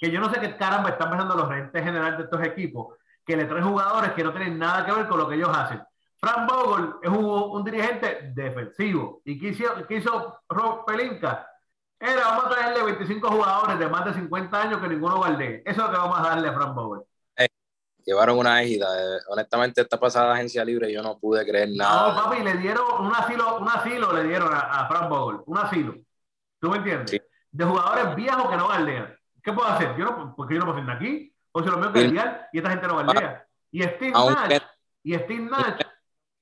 Que yo no sé qué caramba están pensando los gerentes generales de estos equipos, que le traen jugadores que no tienen nada que ver con lo que ellos hacen. Frank Vogel es un, dirigente defensivo. ¿Y qué hizo, Rob Pelinka? Era, vamos a traerle 25 jugadores de más de 50 años que ninguno guarde. Eso es lo que vamos a darle a Frank Vogel. llevaron una égida. Eh, honestamente, esta pasada agencia libre yo no pude creer nada. No, papi, le dieron un asilo, un asilo le dieron a, Frank Vogel. Un asilo. ¿Tú me entiendes? De jugadores viejos que no guardean. ¿Qué puedo hacer? Yo no, porque yo no puedo firmar aquí. O si lo mío guardear y esta gente no guardea. Y Steve Nash, y Steve Nash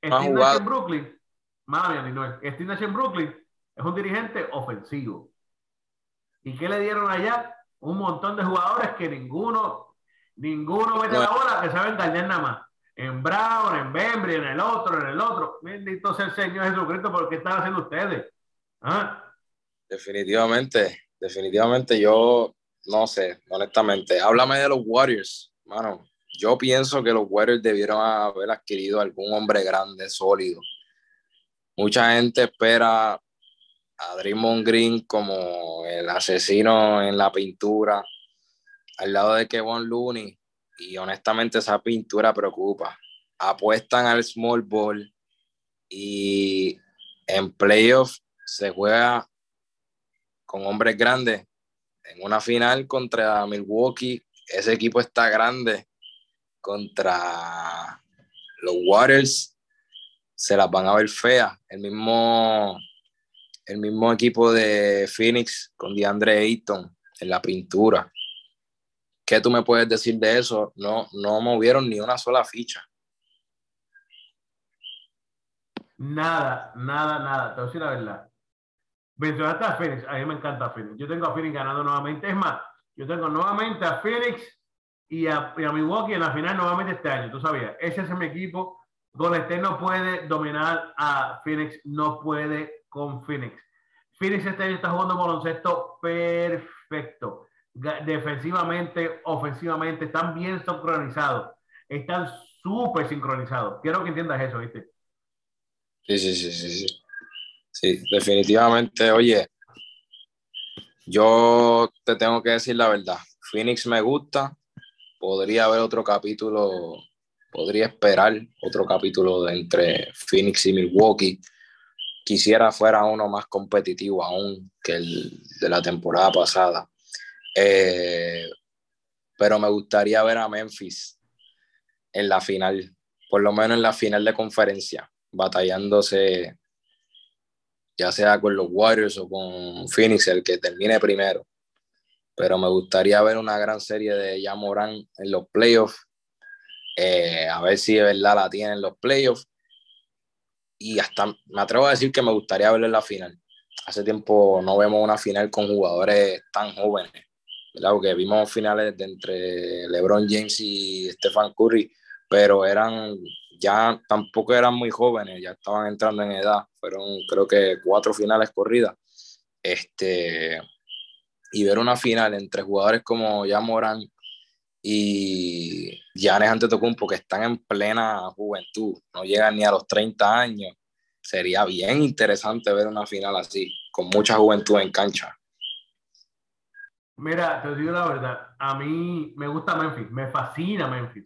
Steve Nash en Brooklyn, madre mía, Steve Nash en Brooklyn es un dirigente ofensivo. ¿Y qué le dieron allá? Un montón de jugadores que ninguno, ninguno mete la bola, que saben dañar nada más. En Brown, en Bembry, en el otro, en el otro. Bendito sea el Señor Jesucristo, ¿por qué están haciendo ustedes? ¿Ah? Definitivamente, definitivamente yo no sé, honestamente. Háblame de los Warriors, mano yo pienso que los Warriors debieron haber adquirido algún hombre grande, sólido. Mucha gente espera a Draymond Green como el asesino en la pintura al lado de Kevin Looney y honestamente esa pintura preocupa. Apuestan al small ball y en playoffs se juega con hombres grandes. En una final contra Milwaukee, ese equipo está grande contra los Waters se las van a ver feas. El mismo, el mismo equipo de Phoenix con DeAndre Ayton en la pintura. ¿Qué tú me puedes decir de eso? No, no movieron ni una sola ficha. Nada, nada, nada. Te voy a decir la verdad. Mencionaste a Phoenix. A mí me encanta Phoenix. Yo tengo a Phoenix ganando nuevamente. Es más, yo tengo nuevamente a Phoenix y a, Milwaukee en la final nuevamente este año. Tú sabías, ese es mi equipo. Golden State no puede dominar a Phoenix, no puede con Phoenix. Phoenix este año está jugando baloncesto perfecto. Defensivamente, ofensivamente, están bien sincronizados. Están súper sincronizados. Quiero que entiendas eso, ¿viste? Sí, sí, sí, sí, sí. Sí, definitivamente. Oye, yo te tengo que decir la verdad. Phoenix me gusta, podría haber otro capítulo, podría esperar otro capítulo entre Phoenix y Milwaukee. Quisiera fuera uno más competitivo aún que el de la temporada pasada. Eh, pero me gustaría ver a Memphis en la final, por lo menos en la final de conferencia, batallándose ya sea con los Warriors o con Phoenix, el que termine primero pero me gustaría ver una gran serie de Morán en los playoffs, eh, a ver si de verdad la tiene en los playoffs. Y hasta me atrevo a decir que me gustaría verla en la final. Hace tiempo no vemos una final con jugadores tan jóvenes, ¿verdad? Porque vimos finales de entre LeBron James y Stephen Curry, pero eran ya tampoco eran muy jóvenes, ya estaban entrando en edad. Fueron creo que cuatro finales corridas. Este, y ver una final entre jugadores como ya Morán y Giannis Antetokounmpo que están en plena juventud, no llegan ni a los 30 años sería bien interesante ver una final así, con mucha juventud en cancha. Mira, te digo la verdad, a mí me gusta Memphis, me fascina Memphis.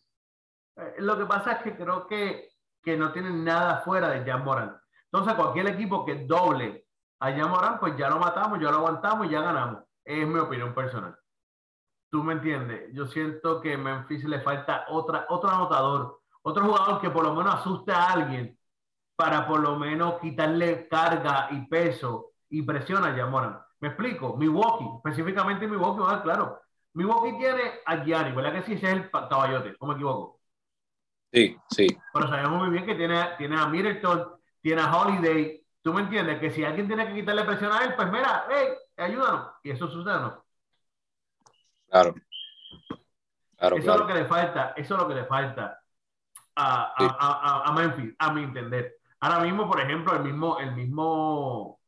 Eh, lo que pasa es que creo que, que no tienen nada fuera de Jan Moran. Entonces, cualquier equipo que doble a Jan Moran, pues ya lo matamos, ya lo aguantamos y ya ganamos. Es mi opinión personal. ¿Tú me entiendes? Yo siento que a Memphis le falta otra, otro anotador, otro jugador que por lo menos asuste a alguien para por lo menos quitarle carga y peso y presión a Jan Moran. Me explico, Milwaukee, específicamente Milwaukee, ah, claro. Milwaukee tiene a Gianni, ¿verdad que sí? Es el caballote, ¿cómo me equivoco? Sí, sí. Pero sabemos muy bien que tiene, tiene a Middleton, tiene a Holiday. ¿Tú me entiendes? Que si alguien tiene que quitarle presión a él, pues mira, hey, ayúdanos. Y eso sucede, ¿no? Claro. claro eso es lo que le falta, eso es lo que le falta a, a, a, a, Memphis, a mi entender. Ahora mismo, por ejemplo, el mismo, el mismo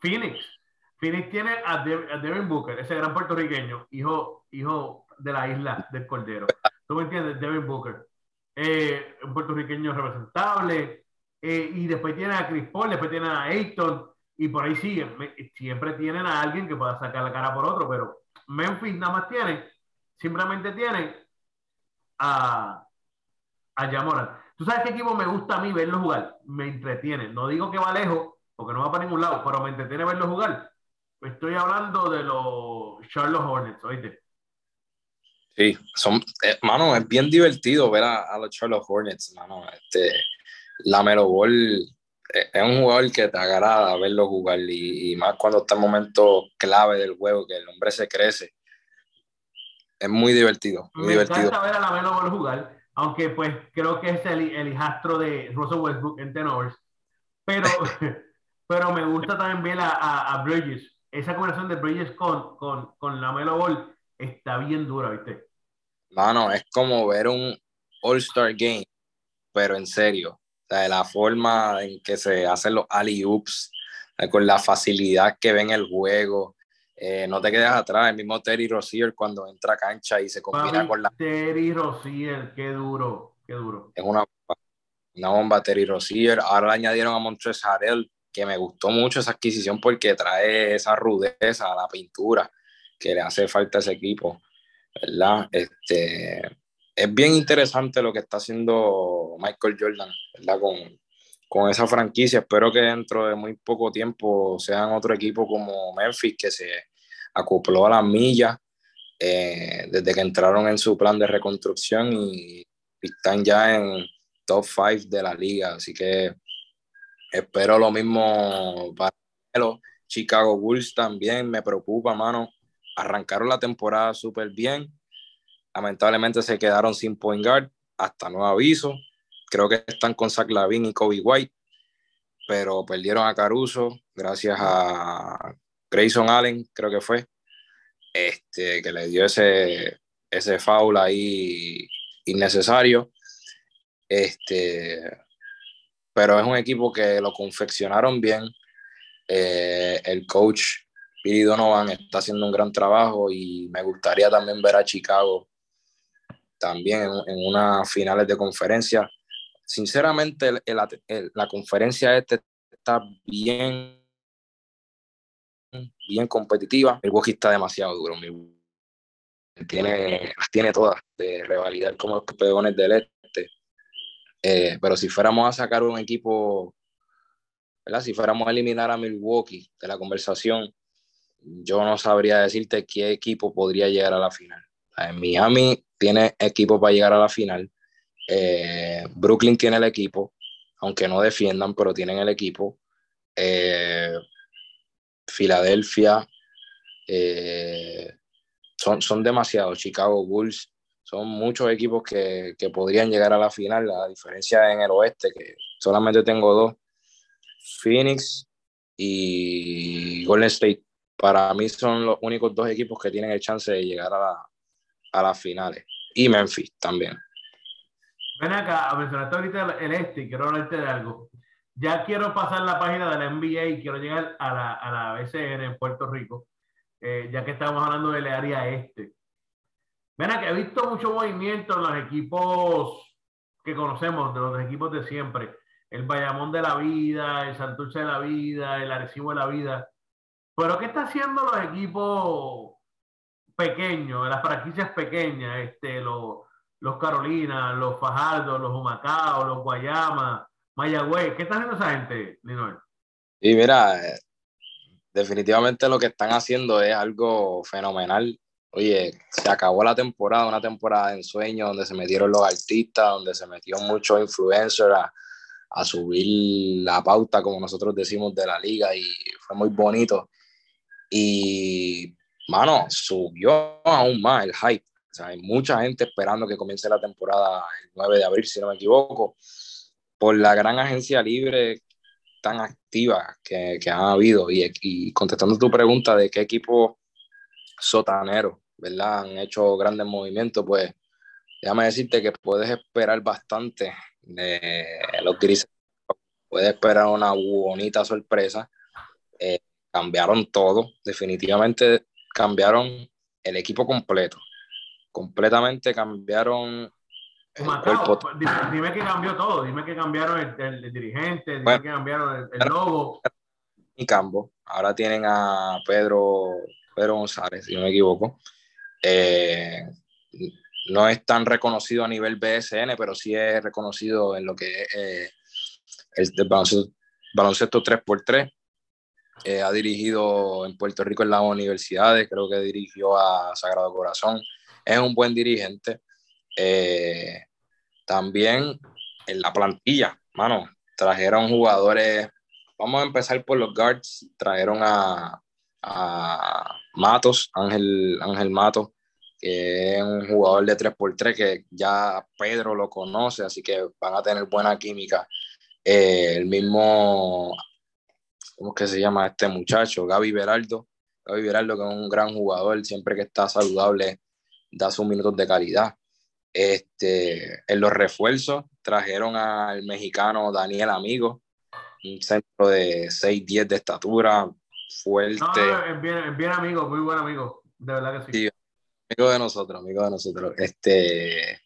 Phoenix Phoenix tiene a, Devin Booker, ese gran puertorriqueño, hijo, hijo de la isla del Cordero. ¿Tú me entiendes? Devin Booker. Eh, un puertorriqueño representable. Eh, y después tiene a Chris Paul, después tiene a Ayton. Y por ahí siguen. Siempre tienen a alguien que pueda sacar la cara por otro, pero Memphis nada más tiene, simplemente tiene a, a Jamoran. ¿Tú sabes qué equipo me gusta a mí verlo jugar? Me entretiene. No digo que va lejos, porque no va para ningún lado, pero me entretiene verlo jugar Estoy hablando de los Charlotte Hornets, oíste. Sí, son, eh, mano, es bien divertido ver a, los Charlotte Hornets, mano. Este, la Melo Ball eh, es un jugador que te agrada verlo jugar y, más cuando está en momento clave del juego, que el hombre se crece. Es muy divertido, muy Me divertido. ver a la Melo Ball jugar, aunque pues creo que es el, el hijastro de Russell Westbrook en tenores, pero, [laughs] pero me gusta también ver a, a, a Bridges esa conversación de Bridges con, con, con la Melo Ball está bien dura, ¿viste? Mano, es como ver un All-Star Game, pero en serio. O sea, la forma en que se hacen los alley-oops, eh, con la facilidad que ven el juego. Eh, no te quedes atrás, el mismo Terry Rozier cuando entra a cancha y se combina con la... Terry Rozier, qué duro, qué duro. Es una, una bomba Terry Rozier. Ahora le añadieron a Montres Harrell, que me gustó mucho esa adquisición porque trae esa rudeza a la pintura que le hace falta a ese equipo, ¿verdad? Este, es bien interesante lo que está haciendo Michael Jordan, ¿verdad? Con, con esa franquicia. Espero que dentro de muy poco tiempo sean otro equipo como Memphis que se acopló a las millas eh, desde que entraron en su plan de reconstrucción y, y están ya en top 5 de la liga. Así que Espero lo mismo para los Chicago Bulls también me preocupa, mano. Arrancaron la temporada súper bien. Lamentablemente se quedaron sin point guard hasta nuevo aviso. Creo que están con Zach Lavin y Kobe White, pero perdieron a Caruso gracias a Grayson Allen, creo que fue, este, que le dio ese, ese foul ahí innecesario. Este, pero es un equipo que lo confeccionaron bien. Eh, el coach Billy Donovan está haciendo un gran trabajo y me gustaría también ver a Chicago también en, unas finales de conferencia. Sinceramente, la conferencia este está bien, bien competitiva. Milwaukee está demasiado duro. Tiene, tiene todas de revalidar como los campeones del este. Eh, pero si fuéramos a sacar un equipo, ¿verdad? si fuéramos a eliminar a Milwaukee de la conversación, yo no sabría decirte qué equipo podría llegar a la final. Miami tiene equipo para llegar a la final. Eh, Brooklyn tiene el equipo, aunque no defiendan, pero tienen el equipo. Eh, Filadelfia, son, son demasiados. Chicago Bulls son muchos equipos que, que, podrían llegar a la final, la diferencia en el oeste, que solamente tengo dos, Phoenix y Golden State. Para mí son los únicos dos equipos que tienen el chance de llegar a, la, a las finales. Y Memphis también. Ven acá, mencionaste ahorita el este quiero hablarte de algo. Ya quiero pasar la página de la NBA y quiero llegar a la, a la BCN en Puerto Rico, eh, ya que estamos hablando del área este. Mira, que he visto mucho movimiento en los equipos que conocemos, de los equipos de siempre. el Bayamón de la vida, el Santurce de la vida, el Arecibo de la vida. Pero ¿qué está haciendo los equipos pequeños, las franquicias pequeñas, este, los, los Carolinas, los Fajardo, los Humacao, los Guayama, Mayagüez? ¿Qué está haciendo esa gente, Linoel? Y mira, eh, definitivamente lo que están haciendo es algo fenomenal. Oye, se acabó la temporada, una temporada de ensueño donde se metieron los artistas, donde se metió muchos influencers a, a subir la pauta, como nosotros decimos, de la liga y fue muy bonito. Y, mano, subió aún más el hype. O sea, hay mucha gente esperando que comience la temporada el 9 de abril, si no me equivoco, por la gran agencia libre tan activa que, que han habido. Y, y, contestando tu pregunta de qué equipo sotanero, ¿verdad? Han hecho grandes movimientos, pues déjame decirte que puedes esperar bastante de los grises. Puedes esperar una bonita sorpresa. Eh, cambiaron todo, definitivamente cambiaron el equipo completo. Completamente cambiaron Macao, dime, dime, que cambió todo, dime que cambiaron el, el, el dirigente, dime bueno, que cambiaron el, el logo. Y Cambo, ahora tienen a Pedro, Pedro González, si no me equivoco. Eh, no es tan reconocido a nivel BSN, pero sí es reconocido en lo que es eh, el, el baloncesto, baloncesto 3x3. Eh, ha dirigido en Puerto Rico en las universidades, creo que dirigió a Sagrado Corazón. Es un buen dirigente. Eh, también en la plantilla, mano, trajeron jugadores. Vamos a empezar por los guards. Trajeron a, Matos, Ángel, Ángel Matos, que es un jugador de 3x3 que ya Pedro lo conoce, así que van a tener buena química. Eh, el mismo ¿cómo es que se llama este muchacho? Gaby Beraldo. Gaby Beraldo, que es un gran jugador, siempre que está saludable, da sus minutos de calidad. Este, en los refuerzos trajeron al mexicano Daniel Amigo, un centro de 6-10 de estatura, fuerte. No, es bien, es bien amigo, muy buen amigo, de verdad que sí. sí. Amigo de nosotros, amigo de nosotros. Este,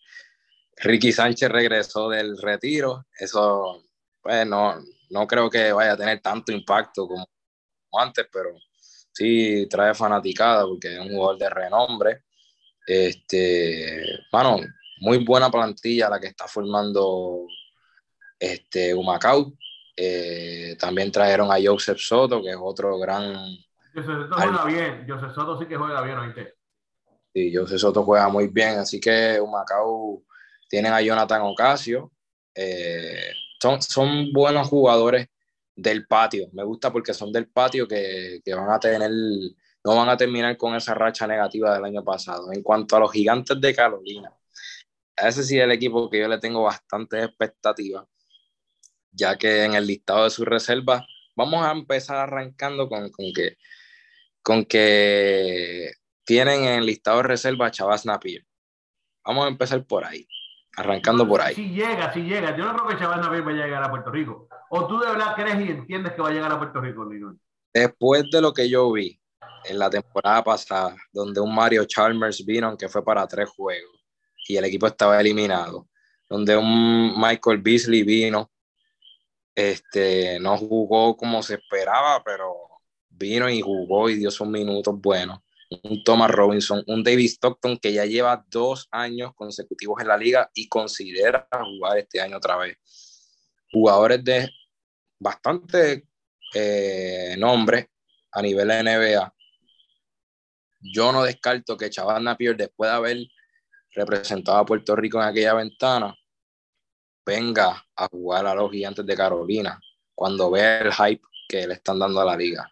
Ricky Sánchez regresó del retiro, eso, pues no, no creo que vaya a tener tanto impacto como antes, pero sí trae fanaticada porque es un jugador de renombre. Este, bueno, muy buena plantilla la que está formando este Humacao. Eh, también trajeron a Joseph Soto, que es otro gran. Joseph Soto juega bien. Joseph Soto sí que juega bien, ¿oíste? Sí, Joseph Soto juega muy bien. Así que Humacao tienen a Jonathan Ocasio. Eh, son, buenos jugadores del patio. Me gusta porque son del patio que, van a tener, no van a terminar con esa racha negativa del año pasado. En cuanto a los gigantes de Carolina, ese sí es el equipo que yo le tengo bastante expectativa, ya que en el listado de sus reservas, vamos a empezar arrancando con, que, con que tienen en el listado de reservas a Chavas Napier. Vamos a empezar por ahí arrancando por ahí. Si llega, si llega. Yo no creo que Chaval Navier vaya a llegar a Puerto Rico. ¿O tú de verdad crees y entiendes que va a llegar a Puerto Rico, Lino? Después de lo que yo vi en la temporada pasada, donde un Mario Chalmers vino, aunque fue para tres juegos, y el equipo estaba eliminado, donde un Michael Beasley vino, este, no jugó como se esperaba, pero vino y jugó y dio sus minutos buenos un Thomas Robinson, un David Stockton que ya lleva dos años consecutivos en la liga y considera jugar este año otra vez. Jugadores de bastante eh, nombre a nivel de NBA. Yo no descarto que Chaval Napier, después de haber representado a Puerto Rico en aquella ventana, venga a jugar a los gigantes de Carolina cuando vea el hype que le están dando a la liga.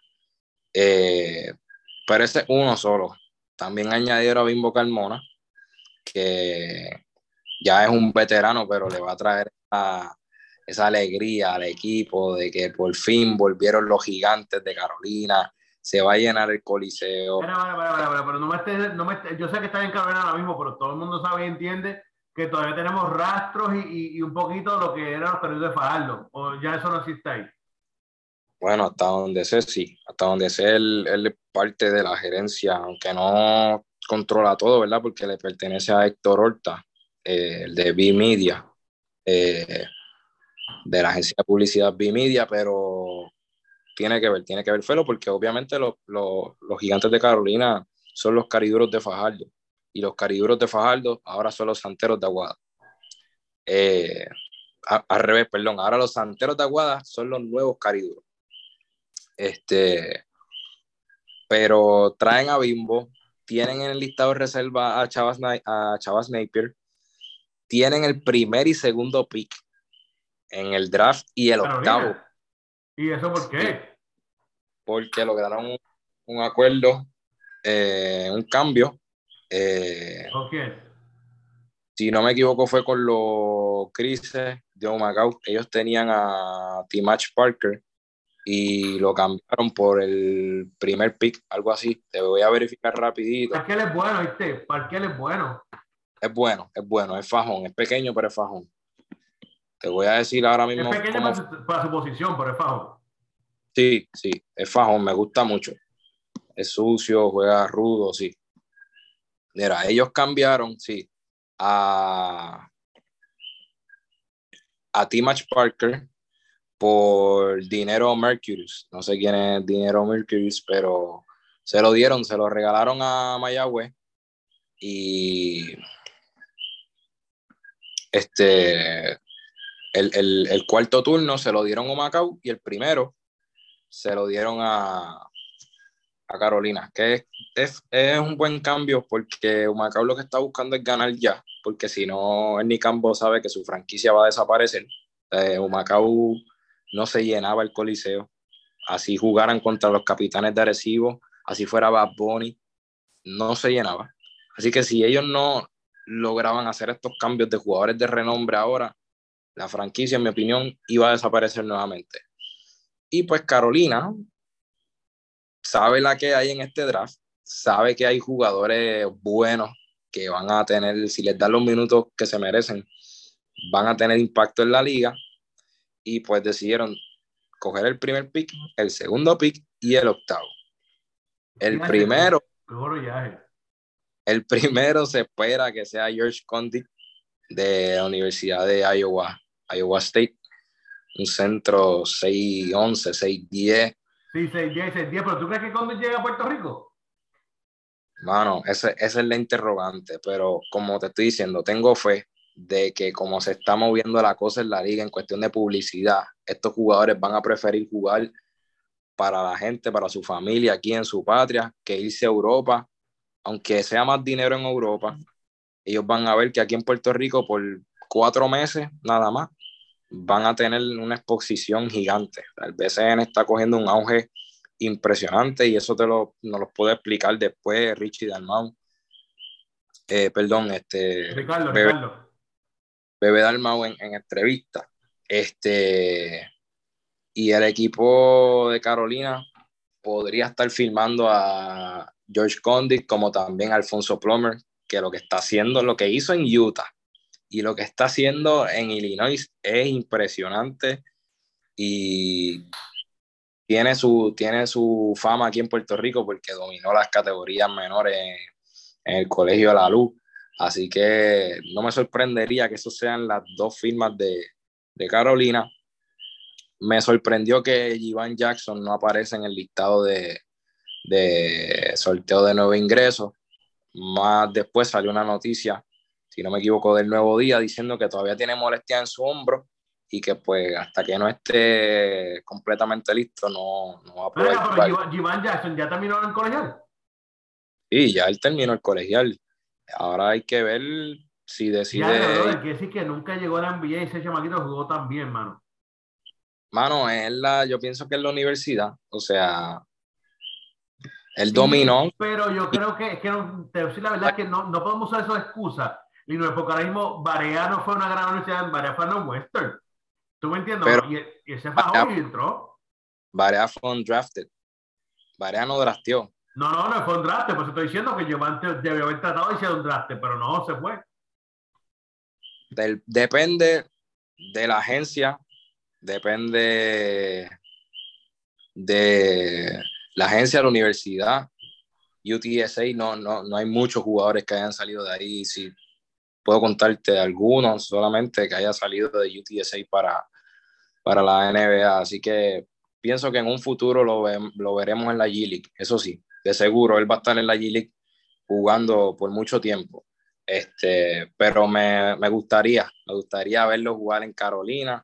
Eh, pero ese es uno solo. También añadieron a Bimbo Carmona, que ya es un veterano, pero le va a traer esa alegría al equipo de que por fin volvieron los gigantes de Carolina, se va a llenar el coliseo. pero no me estés, no me yo sé que está en Carolina ahora mismo, pero todo el mundo sabe y entiende que todavía tenemos rastros y, un poquito lo que eran los periodos de Fajardo, o ya eso no existe ahí. Bueno, hasta donde sé, sí. Hasta donde sé, él, es parte de la gerencia, aunque no controla todo, ¿verdad? Porque le pertenece a Héctor Horta, eh, el de B-Media. Eh, de la agencia de publicidad B-Media, pero tiene que ver, tiene que ver Felo, porque obviamente los, los, los gigantes de Carolina son los cariduros de Fajardo, y los cariduros de Fajardo ahora son los santeros de Aguada. Eh, al revés, perdón, ahora los santeros de Aguada son los nuevos cariduros. Este, pero traen a Bimbo, tienen en el listado de reserva a Chavas, a Chavas Napier, tienen el primer y segundo pick en el draft y el octavo. ¿Y eso por qué? Porque lograron un, un acuerdo, eh, un cambio. Eh, ¿Con quién? Si no me equivoco, fue con los Crises de Omagao. Ellos tenían a Timach Parker y lo cambiaron por el primer pick, algo así. Te voy a verificar rapidito. Parker es bueno, ¿viste? Parker es bueno. Es bueno, es bueno, es fajón, es pequeño, pero es fajón. Te voy a decir ahora mismo. Es pequeño para, su, para, su, posición, pero es fajón. Sí, sí, es fajón, me gusta mucho. Es sucio, juega rudo, sí. Mira, ellos cambiaron, sí, a, a Timach Parker por Dinero Mercurius. No sé quién es Dinero Mercurius, pero se lo dieron, se lo regalaron a Mayagüez y este el, el, el, cuarto turno se lo dieron a Macau y el primero se lo dieron a, a Carolina, que es, es, es, un buen cambio porque Macau lo que está buscando es ganar ya, porque si no, el Nicambo sabe que su franquicia va a desaparecer. Eh, Humacao no se llenaba el coliseo. Así jugaran contra los capitanes de Arecibo, así fuera Bad Bunny, no se llenaba. Así que si ellos no lograban hacer estos cambios de jugadores de renombre ahora, la franquicia, en mi opinión, iba a desaparecer nuevamente. Y pues Carolina sabe la que hay en este draft, sabe que hay jugadores buenos que van a tener, si les dan los minutos que se merecen, van a tener impacto en la liga. Y pues decidieron coger el primer pick, el segundo pick y el octavo. El primero. El primero se espera que sea George Condit de la Universidad de Iowa, Iowa State, un centro 6'11, 6'10. Sí, 6'10, 6'10, pero ¿tú crees que Condit llega a Puerto Rico? Mano, esa, esa es la interrogante, pero como te estoy diciendo, tengo fe de que como se está moviendo la cosa en la liga en cuestión de publicidad, estos jugadores van a preferir jugar para la gente, para su familia aquí en su patria, que irse a Europa, aunque sea más dinero en Europa, ellos van a ver que aquí en Puerto Rico por cuatro meses nada más van a tener una exposición gigante. El BCN está cogiendo un auge impresionante y eso te lo, nos lo puede explicar después Richie Dalmau. Eh, perdón, este. Ricardo, Ricardo. Bebe Dalmau en, en, entrevista. Este. Y el equipo de Carolina podría estar filmando a George Condit como también Alfonso Plummer, que lo que está haciendo, lo que hizo en Utah y lo que está haciendo en Illinois es impresionante. Y tiene su, tiene su fama aquí en Puerto Rico porque dominó las categorías menores en, en el Colegio de la Luz. Así que no me sorprendería que esos sean las dos firmas de, de Carolina. Me sorprendió que Ivan Jackson no aparece en el listado de, de sorteo de nuevo ingreso. Más después salió una noticia, si no me equivoco, del nuevo día diciendo que todavía tiene molestia en su hombro y que pues hasta que no esté completamente listo no, no va a poder Pero, pero Givan Jackson ya terminó el colegial. Sí, ya él terminó el colegial. Ahora hay que ver si decide. Ya, no, que decir que nunca llegó a la NBA y ese chamaquito jugó tan bien, mano. Mano, es la, yo pienso que es la universidad. O sea, él sí, dominó. Pero yo creo que, es que no, te decir la verdad que no, no podemos usar eso de excusa. Y no, porque ahora mismo Barea no fue una gran universidad, Barea fue una Western. ¿Tú me entiendes? Pero, y, y, ese bajó y entró. Barea fue un drafted. Barea no drafteó. No, no, no fue un draft. Por eso estoy diciendo que antes debía haber tratado de ser un draft, pero no, se fue. Del, depende de la agencia, depende de la agencia de la universidad. UTSA no, no, no hay muchos jugadores que hayan salido de ahí. Si puedo contarte algunos solamente que haya salido de UTSA para, para la NBA. Así que pienso que en un futuro lo, lo veremos en la G-League. Eso sí, de seguro, él va a estar en la G-League jugando por mucho tiempo. Este, pero me, me, gustaría, me gustaría verlo jugar en Carolina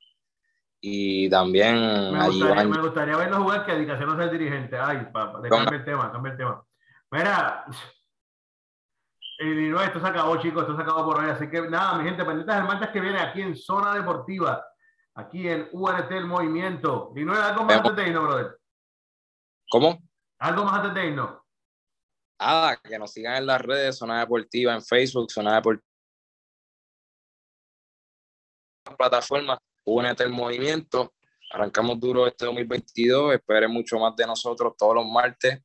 y también me gustaría, me gustaría verlo jugar que dedicación no ser dirigente. Ay, papá, cambia el tema, cambia el tema. Mira, y no, esto se acabó, chicos, esto se acabó por hoy. Así que nada, mi gente, pendientes del martes que viene aquí en Zona Deportiva, aquí en UNT El Movimiento. Y no antes de irnos, brother. ¿Cómo? Algo más antes de irnos. Ah, que nos sigan en las redes, Zona Deportiva, en Facebook, Zona Deportiva. Plataforma, únete el movimiento. Arrancamos duro este 2022. Espere mucho más de nosotros todos los martes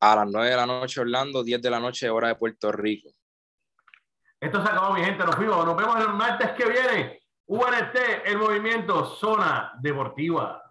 a las 9 de la noche Orlando, 10 de la noche hora de Puerto Rico. Esto se acabó, mi gente. Nos fuimos. Nos vemos el martes que viene. UNT, el movimiento Zona Deportiva.